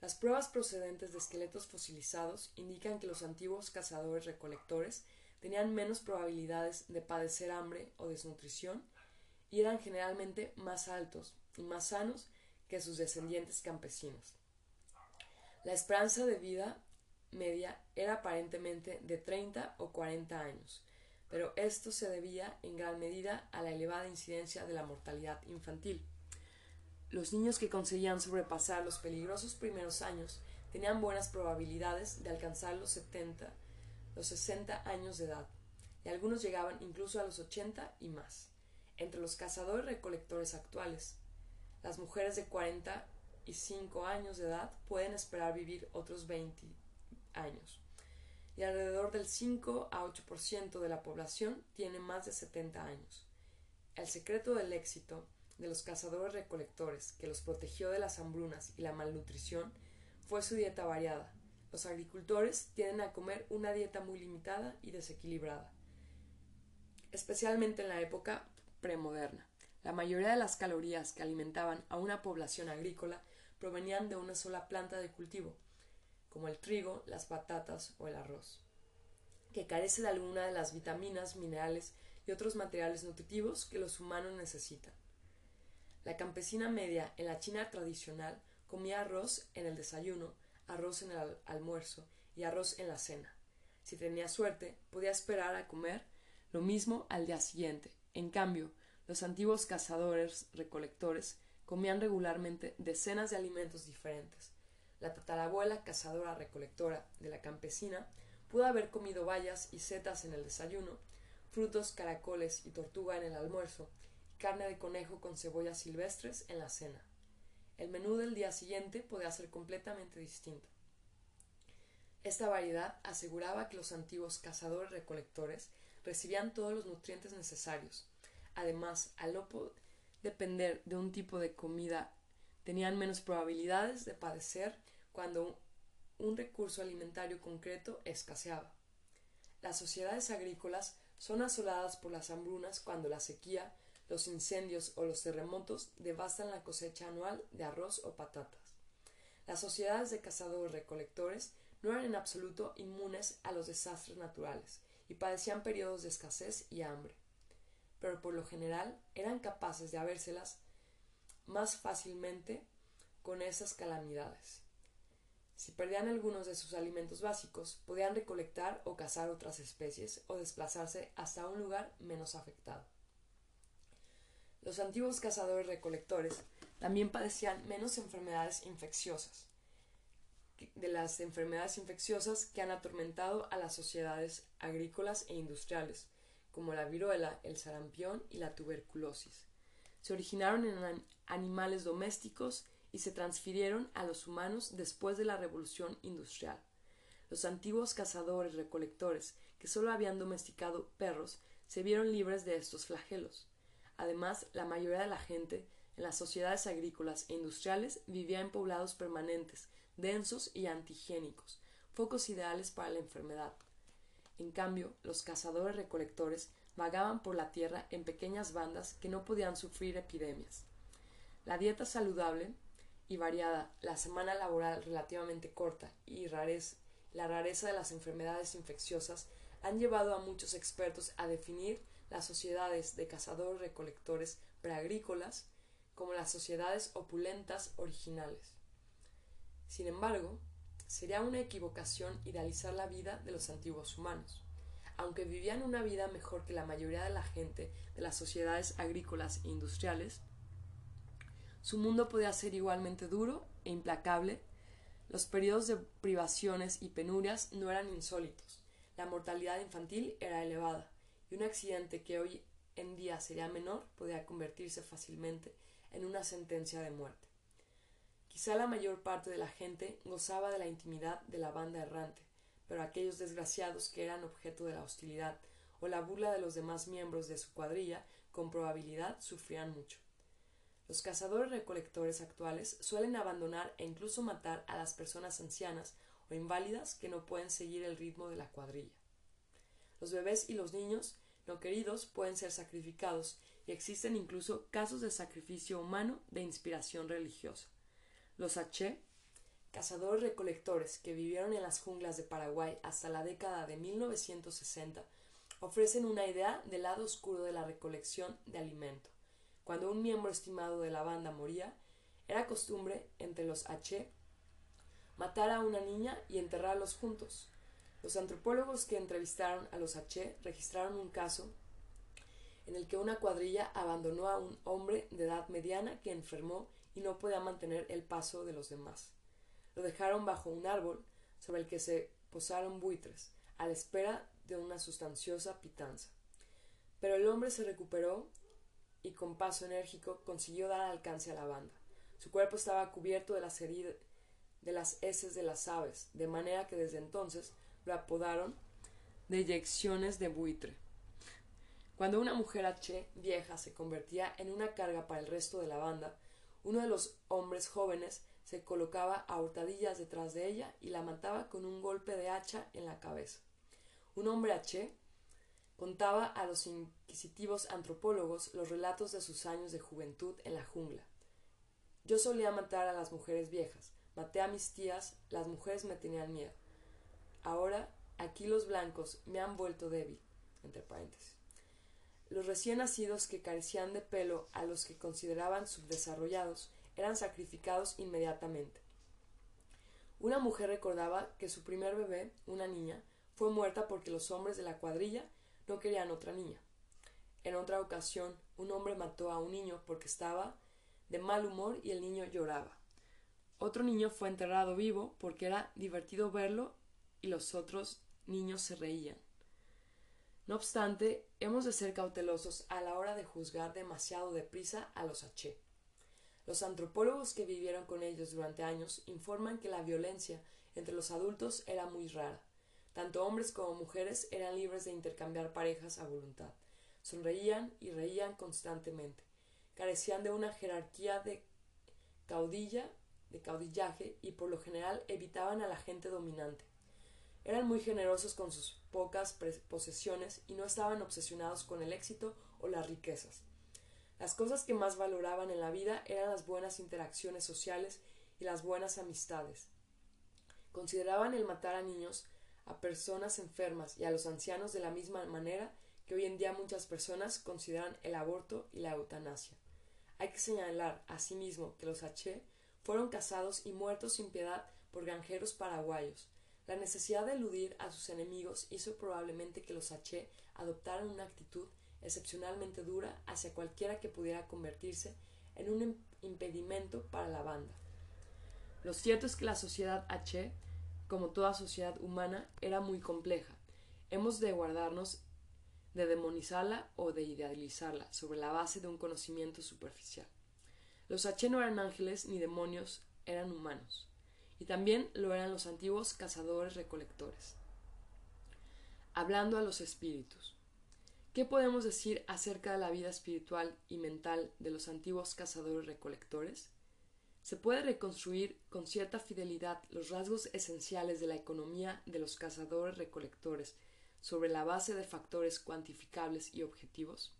Las pruebas procedentes de esqueletos fosilizados indican que los antiguos cazadores recolectores tenían menos probabilidades de padecer hambre o desnutrición y eran generalmente más altos y más sanos que sus descendientes campesinos. La esperanza de vida media era aparentemente de 30 o 40 años, pero esto se debía en gran medida a la elevada incidencia de la mortalidad infantil. los niños que conseguían sobrepasar los peligrosos primeros años tenían buenas probabilidades de alcanzar los 70, los 60 años de edad, y algunos llegaban incluso a los 80 y más. Entre los cazadores recolectores actuales, las mujeres de 45 años de edad pueden esperar vivir otros 20 años, y alrededor del 5 a 8% de la población tiene más de 70 años. El secreto del éxito de los cazadores recolectores que los protegió de las hambrunas y la malnutrición fue su dieta variada. Los agricultores tienden a comer una dieta muy limitada y desequilibrada, especialmente en la época premoderna. La mayoría de las calorías que alimentaban a una población agrícola provenían de una sola planta de cultivo, como el trigo, las patatas o el arroz, que carece de alguna de las vitaminas, minerales y otros materiales nutritivos que los humanos necesitan. La campesina media en la China tradicional comía arroz en el desayuno, arroz en el almuerzo y arroz en la cena. Si tenía suerte, podía esperar a comer lo mismo al día siguiente. En cambio, los antiguos cazadores recolectores comían regularmente decenas de alimentos diferentes. La tatarabuela cazadora recolectora de la campesina pudo haber comido bayas y setas en el desayuno, frutos, caracoles y tortuga en el almuerzo, y carne de conejo con cebollas silvestres en la cena. El menú del día siguiente podía ser completamente distinto. Esta variedad aseguraba que los antiguos cazadores recolectores recibían todos los nutrientes necesarios. Además, al no depender de un tipo de comida, tenían menos probabilidades de padecer cuando un recurso alimentario concreto escaseaba. Las sociedades agrícolas son asoladas por las hambrunas cuando la sequía los incendios o los terremotos devastan la cosecha anual de arroz o patatas. Las sociedades de cazadores recolectores no eran en absoluto inmunes a los desastres naturales y padecían periodos de escasez y hambre, pero por lo general eran capaces de habérselas más fácilmente con esas calamidades. Si perdían algunos de sus alimentos básicos, podían recolectar o cazar otras especies o desplazarse hasta un lugar menos afectado. Los antiguos cazadores recolectores también padecían menos enfermedades infecciosas de las enfermedades infecciosas que han atormentado a las sociedades agrícolas e industriales, como la viruela, el sarampión y la tuberculosis. Se originaron en animales domésticos y se transfirieron a los humanos después de la revolución industrial. Los antiguos cazadores recolectores, que solo habían domesticado perros, se vieron libres de estos flagelos. Además, la mayoría de la gente en las sociedades agrícolas e industriales vivía en poblados permanentes, densos y antigénicos, focos ideales para la enfermedad. En cambio, los cazadores recolectores vagaban por la tierra en pequeñas bandas que no podían sufrir epidemias. La dieta saludable y variada, la semana laboral relativamente corta y la rareza de las enfermedades infecciosas han llevado a muchos expertos a definir las sociedades de cazadores recolectores preagrícolas como las sociedades opulentas originales. Sin embargo, sería una equivocación idealizar la vida de los antiguos humanos. Aunque vivían una vida mejor que la mayoría de la gente de las sociedades agrícolas e industriales, su mundo podía ser igualmente duro e implacable. Los periodos de privaciones y penurias no eran insólitos. La mortalidad infantil era elevada un accidente que hoy en día sería menor podía convertirse fácilmente en una sentencia de muerte. Quizá la mayor parte de la gente gozaba de la intimidad de la banda errante, pero aquellos desgraciados que eran objeto de la hostilidad o la burla de los demás miembros de su cuadrilla con probabilidad sufrían mucho. Los cazadores recolectores actuales suelen abandonar e incluso matar a las personas ancianas o inválidas que no pueden seguir el ritmo de la cuadrilla. Los bebés y los niños no queridos pueden ser sacrificados y existen incluso casos de sacrificio humano de inspiración religiosa. Los H, cazadores recolectores que vivieron en las junglas de Paraguay hasta la década de 1960, ofrecen una idea del lado oscuro de la recolección de alimento. Cuando un miembro estimado de la banda moría, era costumbre entre los H matar a una niña y enterrarlos juntos. Los antropólogos que entrevistaron a los H registraron un caso en el que una cuadrilla abandonó a un hombre de edad mediana que enfermó y no podía mantener el paso de los demás. Lo dejaron bajo un árbol sobre el que se posaron buitres, a la espera de una sustanciosa pitanza. Pero el hombre se recuperó y con paso enérgico consiguió dar alcance a la banda. Su cuerpo estaba cubierto de las heridas de las heces de las aves, de manera que desde entonces lo apodaron de eyecciones de buitre. Cuando una mujer H vieja se convertía en una carga para el resto de la banda, uno de los hombres jóvenes se colocaba a hurtadillas detrás de ella y la mataba con un golpe de hacha en la cabeza. Un hombre H contaba a los inquisitivos antropólogos los relatos de sus años de juventud en la jungla. Yo solía matar a las mujeres viejas, maté a mis tías, las mujeres me tenían miedo. Ahora, aquí los blancos me han vuelto débil, entre paréntesis. Los recién nacidos que carecían de pelo a los que consideraban subdesarrollados eran sacrificados inmediatamente. Una mujer recordaba que su primer bebé, una niña, fue muerta porque los hombres de la cuadrilla no querían otra niña. En otra ocasión, un hombre mató a un niño porque estaba de mal humor y el niño lloraba. Otro niño fue enterrado vivo porque era divertido verlo y los otros niños se reían. No obstante, hemos de ser cautelosos a la hora de juzgar demasiado deprisa a los H. Los antropólogos que vivieron con ellos durante años informan que la violencia entre los adultos era muy rara. Tanto hombres como mujeres eran libres de intercambiar parejas a voluntad. Sonreían y reían constantemente. Carecían de una jerarquía de caudilla, de caudillaje y por lo general evitaban a la gente dominante. Eran muy generosos con sus pocas posesiones y no estaban obsesionados con el éxito o las riquezas. Las cosas que más valoraban en la vida eran las buenas interacciones sociales y las buenas amistades. Consideraban el matar a niños a personas enfermas y a los ancianos de la misma manera que hoy en día muchas personas consideran el aborto y la eutanasia. Hay que señalar asimismo que los H fueron cazados y muertos sin piedad por granjeros paraguayos. La necesidad de eludir a sus enemigos hizo probablemente que los H adoptaran una actitud excepcionalmente dura hacia cualquiera que pudiera convertirse en un impedimento para la banda. Lo cierto es que la sociedad H como toda sociedad humana, era muy compleja. Hemos de guardarnos de demonizarla o de idealizarla sobre la base de un conocimiento superficial. Los H no eran ángeles ni demonios, eran humanos. Y también lo eran los antiguos cazadores recolectores. Hablando a los espíritus. ¿Qué podemos decir acerca de la vida espiritual y mental de los antiguos cazadores recolectores? Se puede reconstruir con cierta fidelidad los rasgos esenciales de la economía de los cazadores recolectores sobre la base de factores cuantificables y objetivos.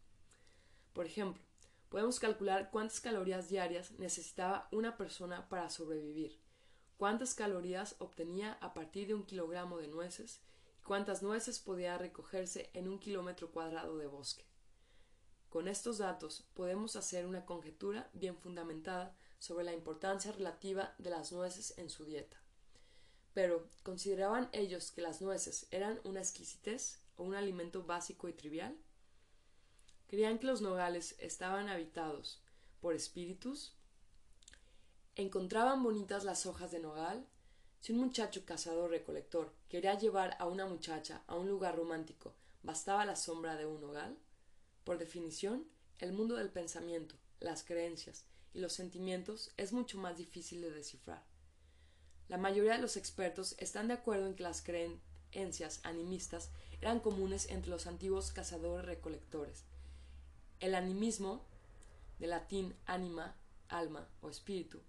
Por ejemplo, podemos calcular cuántas calorías diarias necesitaba una persona para sobrevivir, cuántas calorías obtenía a partir de un kilogramo de nueces y cuántas nueces podía recogerse en un kilómetro cuadrado de bosque. Con estos datos podemos hacer una conjetura bien fundamentada sobre la importancia relativa de las nueces en su dieta. Pero, ¿consideraban ellos que las nueces eran una exquisitez o un alimento básico y trivial? ¿Creían que los nogales estaban habitados por espíritus? ¿Encontraban bonitas las hojas de nogal? Si un muchacho cazador recolector quería llevar a una muchacha a un lugar romántico, ¿bastaba la sombra de un nogal? Por definición, el mundo del pensamiento, las creencias, y los sentimientos es mucho más difícil de descifrar. La mayoría de los expertos están de acuerdo en que las creencias animistas eran comunes entre los antiguos cazadores recolectores. El animismo, de latín anima, alma o espíritu,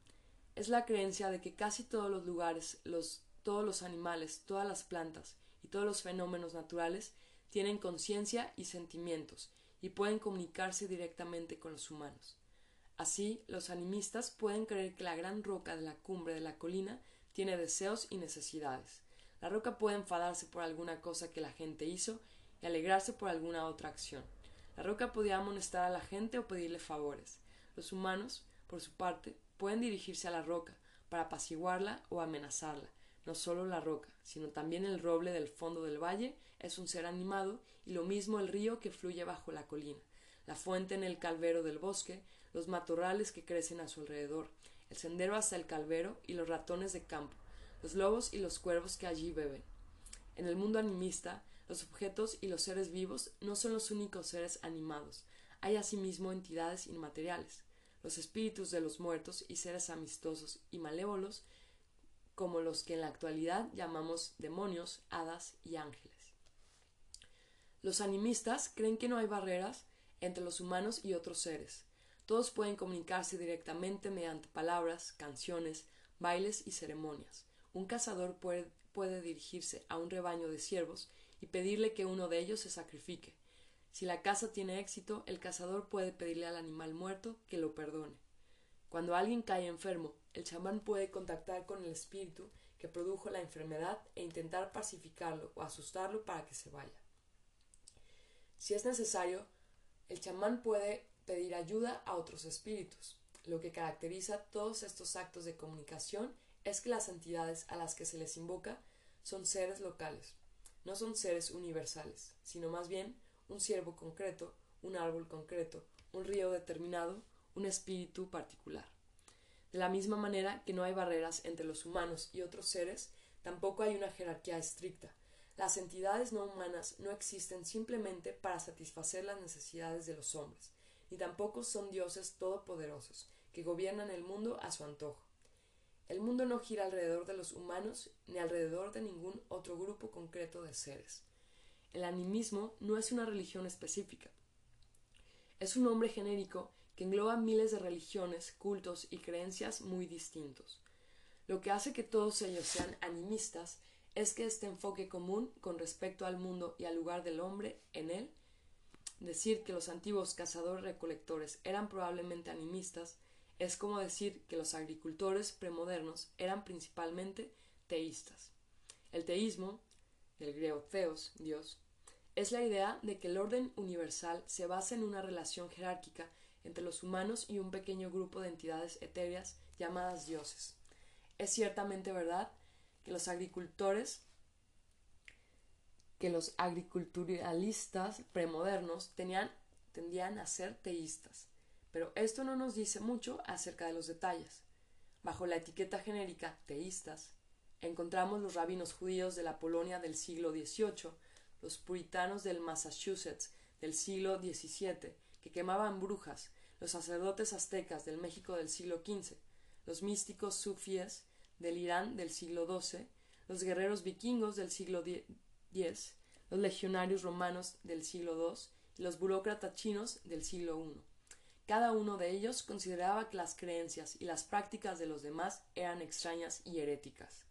es la creencia de que casi todos los lugares, los, todos los animales, todas las plantas y todos los fenómenos naturales tienen conciencia y sentimientos y pueden comunicarse directamente con los humanos. Así, los animistas pueden creer que la gran roca de la cumbre de la colina tiene deseos y necesidades. La roca puede enfadarse por alguna cosa que la gente hizo y alegrarse por alguna otra acción. La roca podía amonestar a la gente o pedirle favores. Los humanos, por su parte, pueden dirigirse a la roca para apaciguarla o amenazarla. No solo la roca, sino también el roble del fondo del valle es un ser animado y lo mismo el río que fluye bajo la colina. la fuente en el calvero del bosque, los matorrales que crecen a su alrededor, el sendero hasta el calvero y los ratones de campo, los lobos y los cuervos que allí beben. En el mundo animista, los objetos y los seres vivos no son los únicos seres animados, hay asimismo entidades inmateriales, los espíritus de los muertos y seres amistosos y malévolos, como los que en la actualidad llamamos demonios, hadas y ángeles. Los animistas creen que no hay barreras entre los humanos y otros seres. Todos pueden comunicarse directamente mediante palabras, canciones, bailes y ceremonias. Un cazador puede, puede dirigirse a un rebaño de ciervos y pedirle que uno de ellos se sacrifique. Si la caza tiene éxito, el cazador puede pedirle al animal muerto que lo perdone. Cuando alguien cae enfermo, el chamán puede contactar con el espíritu que produjo la enfermedad e intentar pacificarlo o asustarlo para que se vaya. Si es necesario, el chamán puede pedir ayuda a otros espíritus. Lo que caracteriza todos estos actos de comunicación es que las entidades a las que se les invoca son seres locales, no son seres universales, sino más bien un ciervo concreto, un árbol concreto, un río determinado, un espíritu particular. De la misma manera que no hay barreras entre los humanos y otros seres, tampoco hay una jerarquía estricta. Las entidades no humanas no existen simplemente para satisfacer las necesidades de los hombres, ni tampoco son dioses todopoderosos, que gobiernan el mundo a su antojo. El mundo no gira alrededor de los humanos ni alrededor de ningún otro grupo concreto de seres. El animismo no es una religión específica. Es un nombre genérico que engloba miles de religiones, cultos y creencias muy distintos. Lo que hace que todos ellos sean animistas es que este enfoque común con respecto al mundo y al lugar del hombre en él, decir que los antiguos cazadores recolectores eran probablemente animistas, es como decir que los agricultores premodernos eran principalmente teístas. El teísmo, del griego theos, Dios, es la idea de que el orden universal se basa en una relación jerárquica entre los humanos y un pequeño grupo de entidades etéreas llamadas dioses. Es ciertamente verdad que los agricultores que los agriculturalistas premodernos tenían, tendían a ser teístas. Pero esto no nos dice mucho acerca de los detalles. Bajo la etiqueta genérica teístas, encontramos los rabinos judíos de la Polonia del siglo XVIII, los puritanos del Massachusetts del siglo XVII, que quemaban brujas, los sacerdotes aztecas del México del siglo XV, los místicos sufíes del Irán del siglo XII, los guerreros vikingos del siglo Los legionarios romanos del siglo II y los burócratas chinos del siglo I. Cada uno de ellos consideraba que las creencias y las prácticas de los demás eran extrañas y heréticas.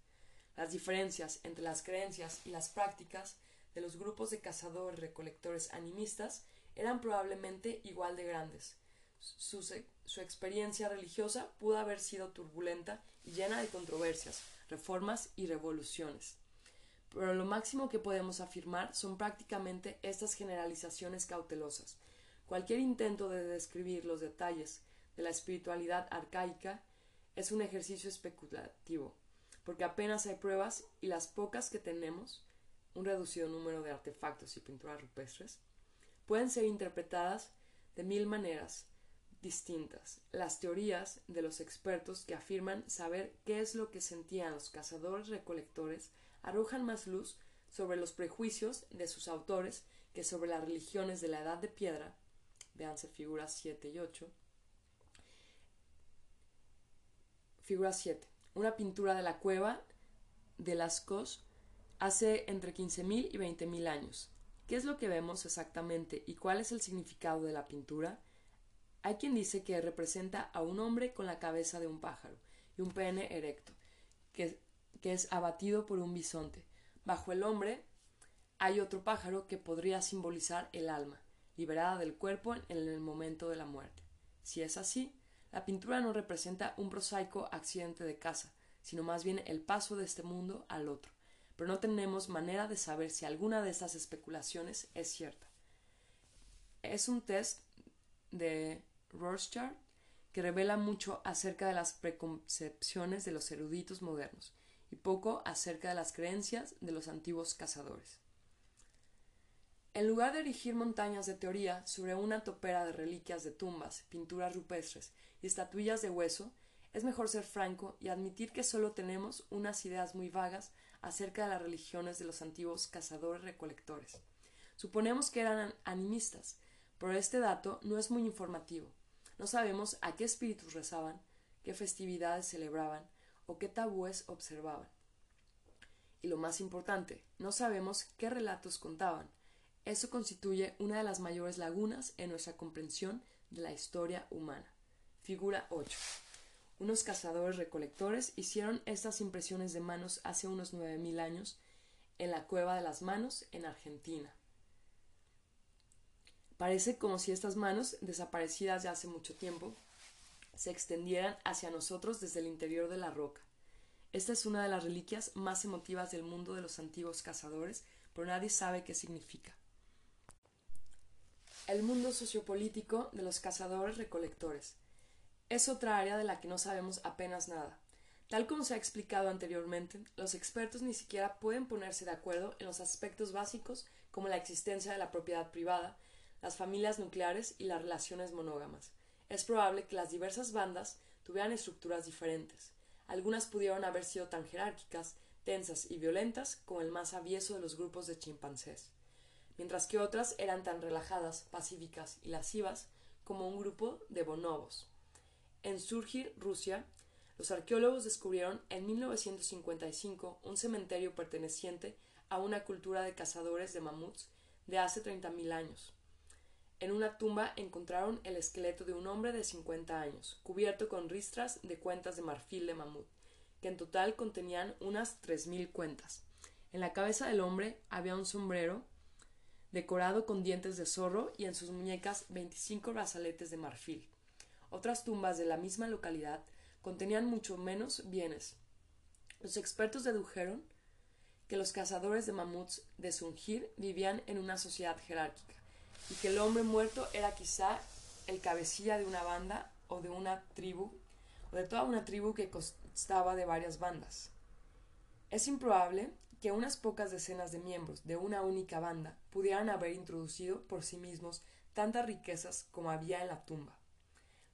Las diferencias entre las creencias y las prácticas de los grupos de cazadores recolectores animistas eran probablemente igual de grandes. Su, su, experiencia religiosa pudo haber sido turbulenta y llena de controversias, reformas y revoluciones. Pero lo máximo que podemos afirmar son prácticamente estas generalizaciones cautelosas, Cualquier intento de describir los detalles de la espiritualidad arcaica es un ejercicio especulativo, porque apenas hay pruebas y las pocas que tenemos, un reducido número de artefactos y pinturas rupestres, pueden ser interpretadas de mil maneras distintas. Las teorías de los expertos que afirman saber qué es lo que sentían los cazadores recolectores arrojan más luz sobre los prejuicios de sus autores que sobre las religiones de la Edad de Piedra Véanse figuras 7 y 8. Figura 7. Una pintura de la cueva de las Cos hace entre 15.000 y 20.000 años. ¿Qué es lo que vemos exactamente y cuál es el significado de la pintura? Hay quien dice que representa a un hombre con la cabeza de un pájaro y un pene erecto, que, que es abatido por un bisonte. Bajo el hombre hay otro pájaro que podría simbolizar el alma liberada del cuerpo en el momento de la muerte. Si es así, la pintura no representa un prosaico accidente de caza, sino más bien el paso de este mundo al otro, pero no tenemos manera de saber si alguna de estas especulaciones es cierta. Es un test de Rorschach que revela mucho acerca de las preconcepciones de los eruditos modernos poco acerca de las creencias de los antiguos cazadores. En lugar de erigir montañas de teoría sobre una topera de reliquias de tumbas, pinturas rupestres y estatuillas de hueso, es mejor ser franco y admitir que solo tenemos unas ideas muy vagas acerca de las religiones de los antiguos cazadores recolectores. Suponemos que eran animistas, pero este dato no es muy informativo. No sabemos a qué espíritus rezaban, qué festividades celebraban o qué tabúes observaban. Y lo más importante, no sabemos qué relatos contaban. Eso constituye una de las mayores lagunas en nuestra comprensión de la historia humana. Figura 8. Unos cazadores recolectores hicieron estas impresiones de manos hace unos nueve mil años en la Cueva de las Manos en Argentina. Parece como si estas manos, desaparecidas ya hace mucho tiempo, se extendieran hacia nosotros desde el interior de la roca. Esta es una de las reliquias más emotivas del mundo de los antiguos cazadores, pero nadie sabe qué significa. El mundo sociopolítico de los cazadores recolectores es otra área de la que no sabemos apenas nada. Tal como se ha explicado anteriormente, los expertos ni siquiera pueden ponerse de acuerdo en los aspectos básicos como la existencia de la propiedad privada, las familias nucleares y las relaciones monógamas. Es probable que las diversas bandas tuvieran estructuras diferentes. Algunas pudieron haber sido tan jerárquicas, tensas y violentas como el más avieso de los grupos de chimpancés, mientras que otras eran tan relajadas, pacíficas y lascivas como un grupo de bonobos. En Surgir, Rusia, los arqueólogos descubrieron en 1955 un cementerio perteneciente a una cultura de cazadores de mamuts de hace 30.000 años. En una tumba encontraron el esqueleto de un hombre de 50 años, cubierto con ristras de cuentas de marfil de mamut, que en total contenían unas 3.000 cuentas. En la cabeza del hombre había un sombrero decorado con dientes de zorro y en sus muñecas 25 brazaletes de marfil. Otras tumbas de la misma localidad contenían mucho menos bienes. Los expertos dedujeron que los cazadores de mamuts de Sungir vivían en una sociedad jerárquica y que el hombre muerto era quizá el cabecilla de una banda o de una tribu o de toda una tribu que constaba de varias bandas. Es improbable que unas pocas decenas de miembros de una única banda pudieran haber introducido por sí mismos tantas riquezas como había en la tumba.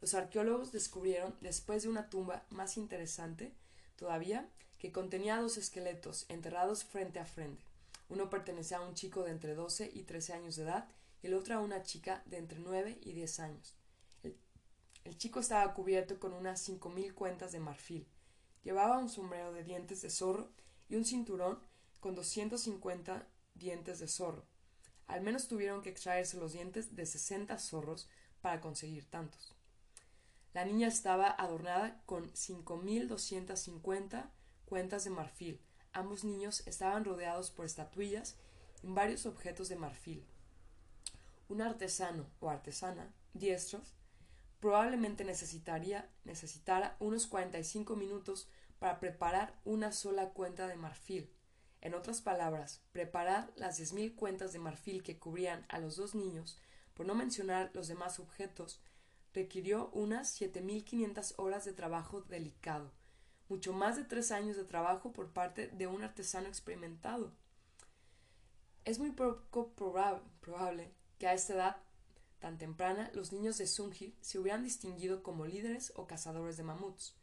Los arqueólogos descubrieron, después de una tumba más interesante todavía, que contenía dos esqueletos enterrados frente a frente. Uno pertenecía a un chico de entre 12 y 13 años de edad el otro a una chica de entre 9 y 10 años. El, chico estaba cubierto con unas cinco mil cuentas de marfil. Llevaba un sombrero de dientes de zorro y un cinturón con 250 dientes de zorro. Al menos tuvieron que extraerse los dientes de 60 zorros para conseguir tantos. La niña estaba adornada con 5.250 cuentas de marfil. Ambos niños estaban rodeados por estatuillas y varios objetos de marfil. Un artesano o artesana diestros probablemente necesitaría necesitara unos 45 minutos para preparar una sola cuenta de marfil. En otras palabras, preparar las 10.000 cuentas de marfil que cubrían a los dos niños, por no mencionar los demás objetos, requirió unas 7.500 horas de trabajo delicado, mucho más de tres años de trabajo por parte de un artesano experimentado. Es muy poco probable que a esta edad tan temprana los niños de Sungir se hubieran distinguido como líderes o cazadores de mamuts.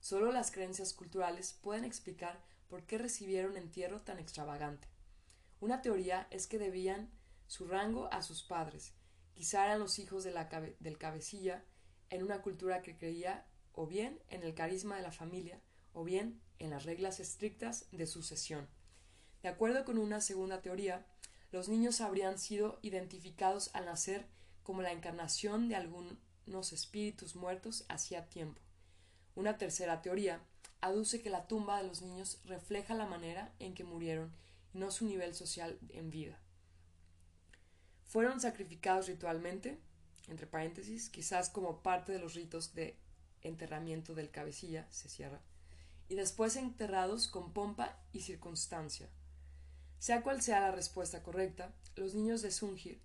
Solo las creencias culturales pueden explicar por qué recibieron entierro tan extravagante. Una teoría es que debían su rango a sus padres, Quizá eran los hijos de la del cabecilla en una cultura que creía o bien en el carisma de la familia o bien en las reglas estrictas de sucesión. De acuerdo con una segunda teoría, los niños habrían sido identificados al nacer como la encarnación de algunos espíritus muertos hacía tiempo. Una tercera teoría aduce que la tumba de los niños refleja la manera en que murieron y no su nivel social en vida. Fueron sacrificados ritualmente, entre paréntesis, quizás como parte de los ritos de enterramiento del cabecilla, se cierra, y después enterrados con pompa y circunstancia. Sea cual sea la respuesta correcta, los niños de Sungir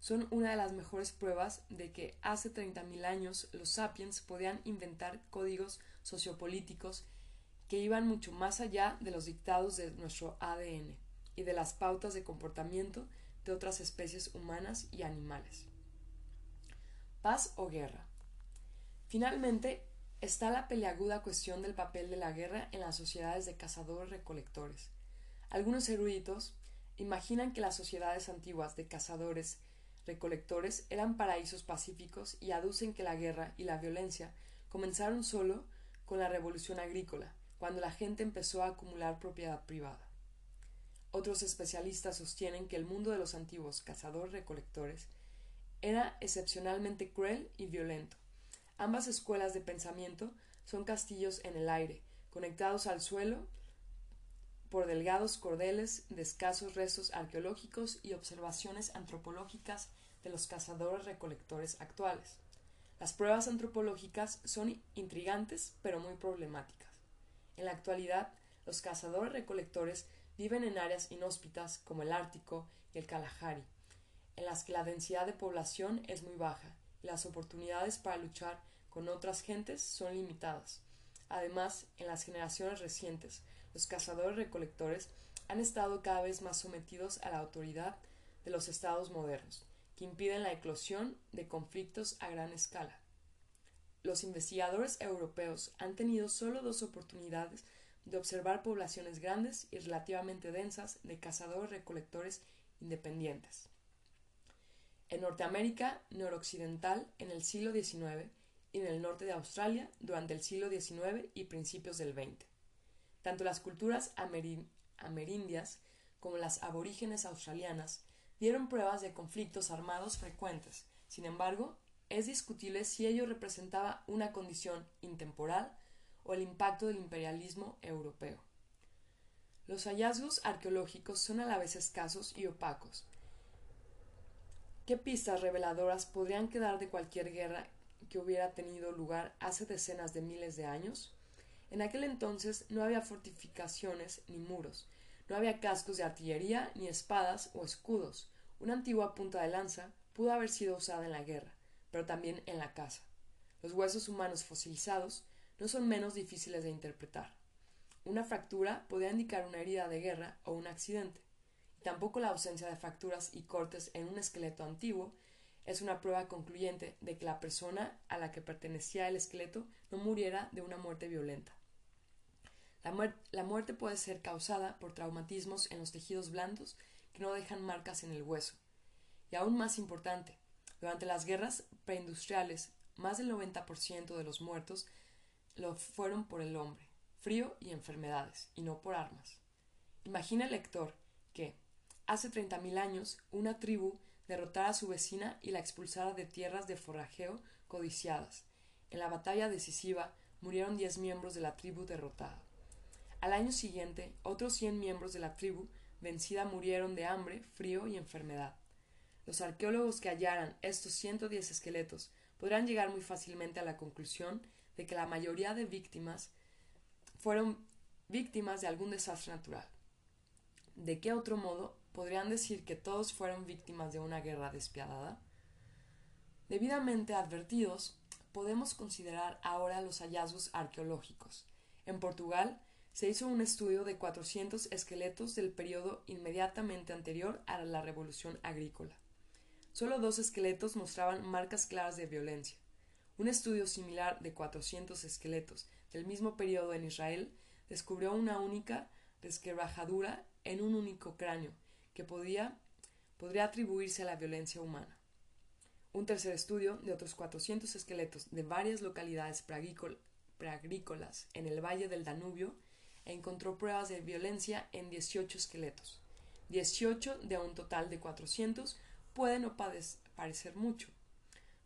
son una de las mejores pruebas de que hace 30.000 años los sapiens podían inventar códigos sociopolíticos que iban mucho más allá de los dictados de nuestro ADN y de las pautas de comportamiento de otras especies humanas y animales. Paz o guerra. Finalmente, está la peleaguda cuestión del papel de la guerra en las sociedades de cazadores-recolectores. Algunos eruditos imaginan que las sociedades antiguas de cazadores-recolectores eran paraísos pacíficos y aducen que la guerra y la violencia comenzaron solo con la revolución agrícola, cuando la gente empezó a acumular propiedad privada. Otros especialistas sostienen que el mundo de los antiguos cazadores-recolectores era excepcionalmente cruel y violento. Ambas escuelas de pensamiento son castillos en el aire, conectados al suelo por delgados cordeles de escasos restos arqueológicos y observaciones antropológicas de los cazadores-recolectores actuales. Las pruebas antropológicas son intrigantes pero muy problemáticas. En la actualidad, los cazadores-recolectores viven en áreas inhóspitas como el Ártico y el Kalahari, en las que la densidad de población es muy baja y las oportunidades para luchar con otras gentes son limitadas. Además, en las generaciones recientes, los cazadores-recolectores han estado cada vez más sometidos a la autoridad de los estados modernos, que impiden la eclosión de conflictos a gran escala. Los investigadores europeos han tenido solo dos oportunidades de observar poblaciones grandes y relativamente densas de cazadores-recolectores independientes. En Norteamérica noroccidental en el siglo XIX y en el norte de Australia durante el siglo XIX y principios del XX. Tanto las culturas amerindias como las aborígenes australianas dieron pruebas de conflictos armados frecuentes. Sin embargo, es discutible si ello representaba una condición intemporal o el impacto del imperialismo europeo. Los hallazgos arqueológicos son a la vez escasos y opacos. ¿Qué pistas reveladoras podrían quedar de cualquier guerra que hubiera tenido lugar hace decenas de miles de años? En aquel entonces no había fortificaciones ni muros, no había cascos de artillería ni espadas o escudos. Una antigua punta de lanza pudo haber sido usada en la guerra, pero también en la caza. Los huesos humanos fosilizados no son menos difíciles de interpretar. Una fractura podría indicar una herida de guerra o un accidente, y tampoco la ausencia de fracturas y cortes en un esqueleto antiguo es una prueba concluyente de que la persona a la que pertenecía el esqueleto no muriera de una muerte violenta. La, la, muerte puede ser causada por traumatismos en los tejidos blandos que no dejan marcas en el hueso. Y aún más importante, durante las guerras preindustriales, más del 90% de los muertos lo fueron por el hombre, frío y enfermedades, y no por armas. Imagina el lector que, hace treinta mil años, una tribu derrotara a su vecina y la expulsara de tierras de forrajeo codiciadas. En la batalla decisiva murieron diez miembros de la tribu derrotada. Al año siguiente, otros cien miembros de la tribu vencida murieron de hambre, frío y enfermedad. Los arqueólogos que hallaran estos ciento diez esqueletos podrán llegar muy fácilmente a la conclusión de que la mayoría de víctimas fueron víctimas de algún desastre natural. ¿De qué otro modo podrían decir que todos fueron víctimas de una guerra despiadada? Debidamente advertidos, podemos considerar ahora los hallazgos arqueológicos. En Portugal se hizo un estudio de 400 esqueletos del periodo inmediatamente anterior a la revolución agrícola. Solo dos esqueletos mostraban marcas claras de violencia. Un estudio similar de 400 esqueletos del mismo periodo en Israel descubrió una única resquebrajadura en un único cráneo que podía, podría atribuirse a la violencia humana. Un tercer estudio de otros 400 esqueletos de varias localidades preagrícolas en el valle del Danubio encontró pruebas de violencia en 18 esqueletos. 18 de un total de 400 pueden no parecer mucho,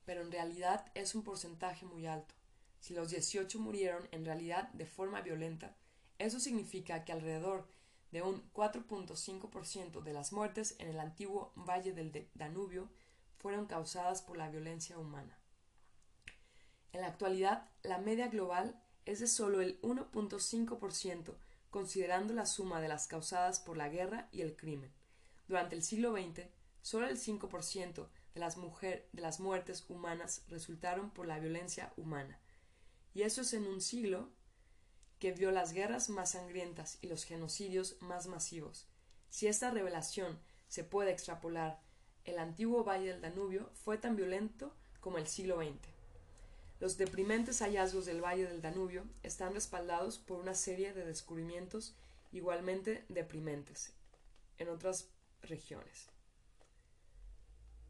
pero en realidad es un porcentaje muy alto. Si los 18 murieron en realidad de forma violenta, eso significa que alrededor de un 4.5% de las muertes en el antiguo Valle del Danubio fueron causadas por la violencia humana. En la actualidad, la media global es de solo el 1.5%, considerando la suma de las causadas por la guerra y el crimen. Durante el siglo XX, solo el 5% de las, de las muertes humanas resultaron por la violencia humana. Y eso es en un siglo que vio las guerras más sangrientas y los genocidios más masivos. Si esta revelación se puede extrapolar el antiguo valle del Danubio fue tan violento como el siglo XX. Los deprimentes hallazgos del valle del Danubio están respaldados por una serie de descubrimientos igualmente deprimentes en otras regiones.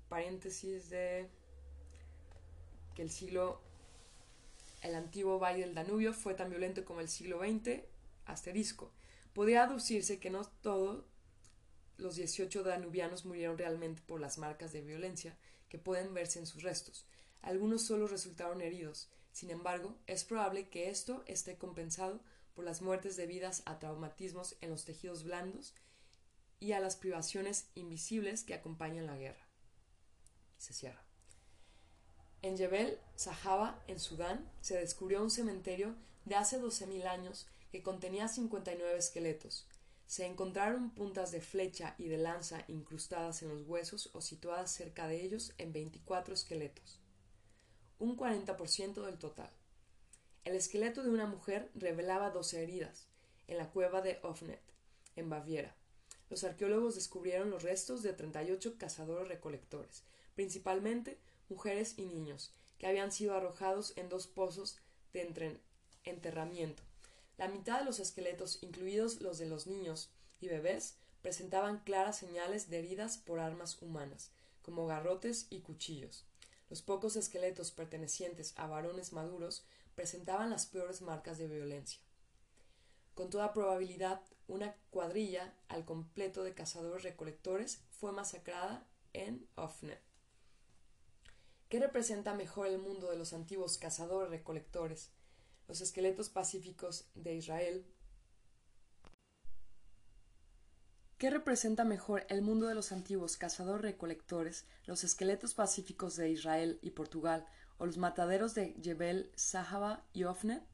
Paréntesis de que el siglo el antiguo valle del Danubio fue tan violento como el siglo XX, asterisco. Podría aducirse que no todos los 18 danubianos murieron realmente por las marcas de violencia que pueden verse en sus restos. Algunos solo resultaron heridos. Sin embargo, es probable que esto esté compensado por las muertes debidas a traumatismos en los tejidos blandos y a las privaciones invisibles que acompañan la guerra. Se cierra. En Jebel Sahaba, en Sudán, se descubrió un cementerio de hace 12.000 años que contenía 59 esqueletos. Se encontraron puntas de flecha y de lanza incrustadas en los huesos o situadas cerca de ellos en 24 esqueletos, un 40% del total. El esqueleto de una mujer revelaba 12 heridas, en la cueva de Ofnet, en Baviera. Los arqueólogos descubrieron los restos de 38 cazadores recolectores, principalmente mujeres y niños, que habían sido arrojados en dos pozos de enterramiento. La mitad de los esqueletos, incluidos los de los niños y bebés, presentaban claras señales de heridas por armas humanas, como garrotes y cuchillos. Los pocos esqueletos pertenecientes a varones maduros presentaban las peores marcas de violencia. Con toda probabilidad, una cuadrilla al completo de cazadores recolectores fue masacrada en Ofnet. ¿Qué representa mejor el mundo de los antiguos cazadores recolectores? Los esqueletos pacíficos de Israel. ¿Qué representa mejor el mundo de los antiguos cazadores recolectores, los esqueletos pacíficos de Israel y Portugal, o los mataderos de Jebel Sahaba y Ofnet?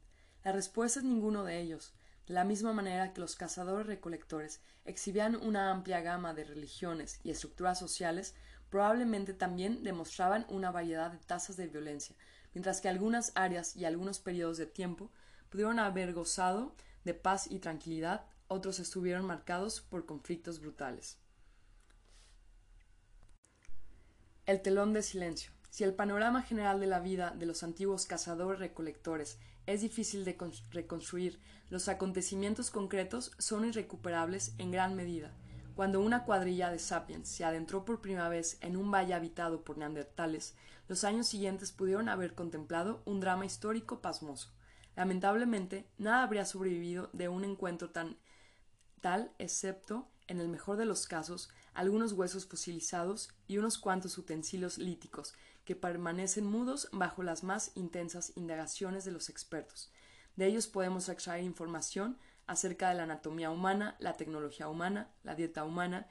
La respuesta es ninguno de ellos. De la misma manera que los cazadores recolectores exhibían una amplia gama de religiones y estructuras sociales, probablemente también demostraban una variedad de tasas de violencia, mientras que algunas áreas y algunos periodos de tiempo pudieron haber gozado de paz y tranquilidad, otros estuvieron marcados por conflictos brutales. El telón de silencio. Si el panorama general de la vida de los antiguos cazadores-recolectores es difícil de reconstruir, los acontecimientos concretos son irrecuperables en gran medida. Cuando una cuadrilla de sapiens se adentró por primera vez en un valle habitado por neandertales, los años siguientes pudieron haber contemplado un drama histórico pasmoso. Lamentablemente, nada habría sobrevivido de un encuentro tan tal, excepto, en el mejor de los casos, algunos huesos fosilizados y unos cuantos utensilios líticos que permanecen mudos bajo las más intensas indagaciones de los expertos. De ellos podemos extraer información acerca de la anatomía humana, la tecnología humana, la dieta humana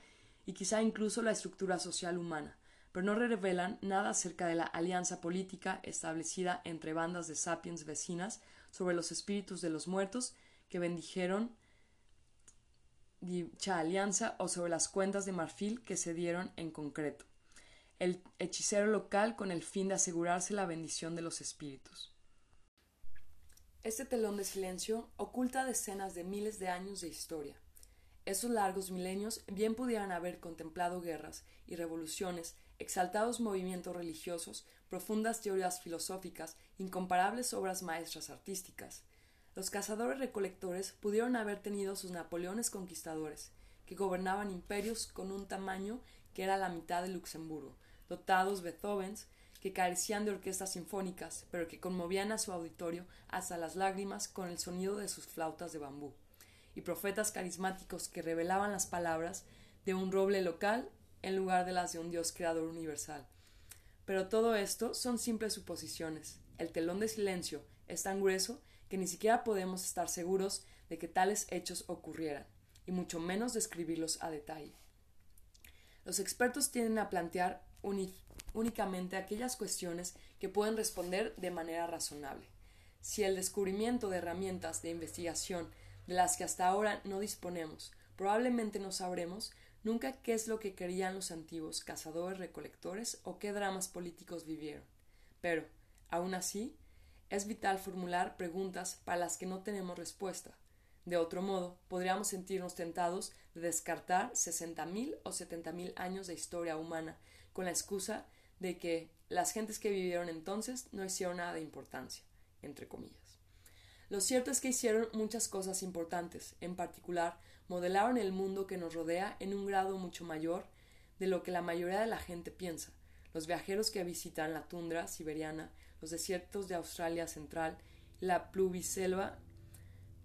y quizá incluso la estructura social humana, pero no revelan nada acerca de la alianza política establecida entre bandas de sapiens vecinas sobre los espíritus de los muertos que bendijeron dicha alianza o sobre las cuentas de marfil que se dieron en concreto el hechicero local con el fin de asegurarse la bendición de los espíritus. Este telón de silencio oculta decenas de miles de años de historia. Esos largos milenios bien pudieran haber contemplado guerras y revoluciones, exaltados movimientos religiosos, profundas teorías filosóficas, incomparables obras maestras artísticas. Los cazadores recolectores pudieron haber tenido sus Napoleones conquistadores, que gobernaban imperios con un tamaño que era la mitad de Luxemburgo, dotados Beethovens, que carecían de orquestas sinfónicas, pero que conmovían a su auditorio hasta las lágrimas con el sonido de sus flautas de bambú, y profetas carismáticos que revelaban las palabras de un roble local en lugar de las de un Dios creador universal. Pero todo esto son simples suposiciones. El telón de silencio es tan grueso que ni siquiera podemos estar seguros de que tales hechos ocurrieran, y mucho menos describirlos a detalle. Los expertos tienden a plantear únicamente aquellas cuestiones que pueden responder de manera razonable. Si el descubrimiento de herramientas de investigación de las que hasta ahora no disponemos, probablemente no sabremos nunca qué es lo que querían los antiguos cazadores recolectores o qué dramas políticos vivieron. Pero, aun así, es vital formular preguntas para las que no tenemos respuesta. De otro modo, podríamos sentirnos tentados de descartar 60.000 o 70.000 años de historia humana con la excusa de que las gentes que vivieron entonces no hicieron nada de importancia, entre comillas. Lo cierto es que hicieron muchas cosas importantes, en particular modelaron el mundo que nos rodea en un grado mucho mayor de lo que la mayoría de la gente piensa. Los viajeros que visitan la tundra siberiana, los desiertos de Australia Central, la pluviselva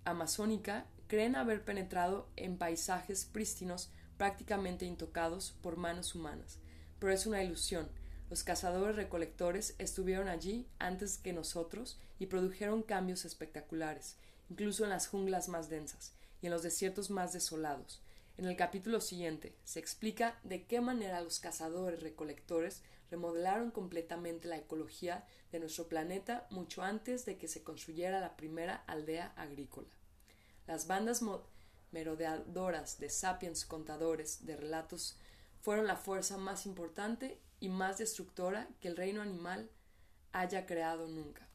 amazónica, creen haber penetrado en paisajes prístinos prácticamente intocados por manos humanas. Pero es una ilusión. Los cazadores recolectores estuvieron allí antes que nosotros y produjeron cambios espectaculares, incluso en las junglas más densas y en los desiertos más desolados. En el capítulo siguiente se explica de qué manera los cazadores recolectores remodelaron completamente la ecología de nuestro planeta mucho antes de que se construyera la primera aldea agrícola. Las bandas merodeadoras de sapiens contadores de relatos fueron la fuerza más importante y más destructora que el reino animal haya creado nunca.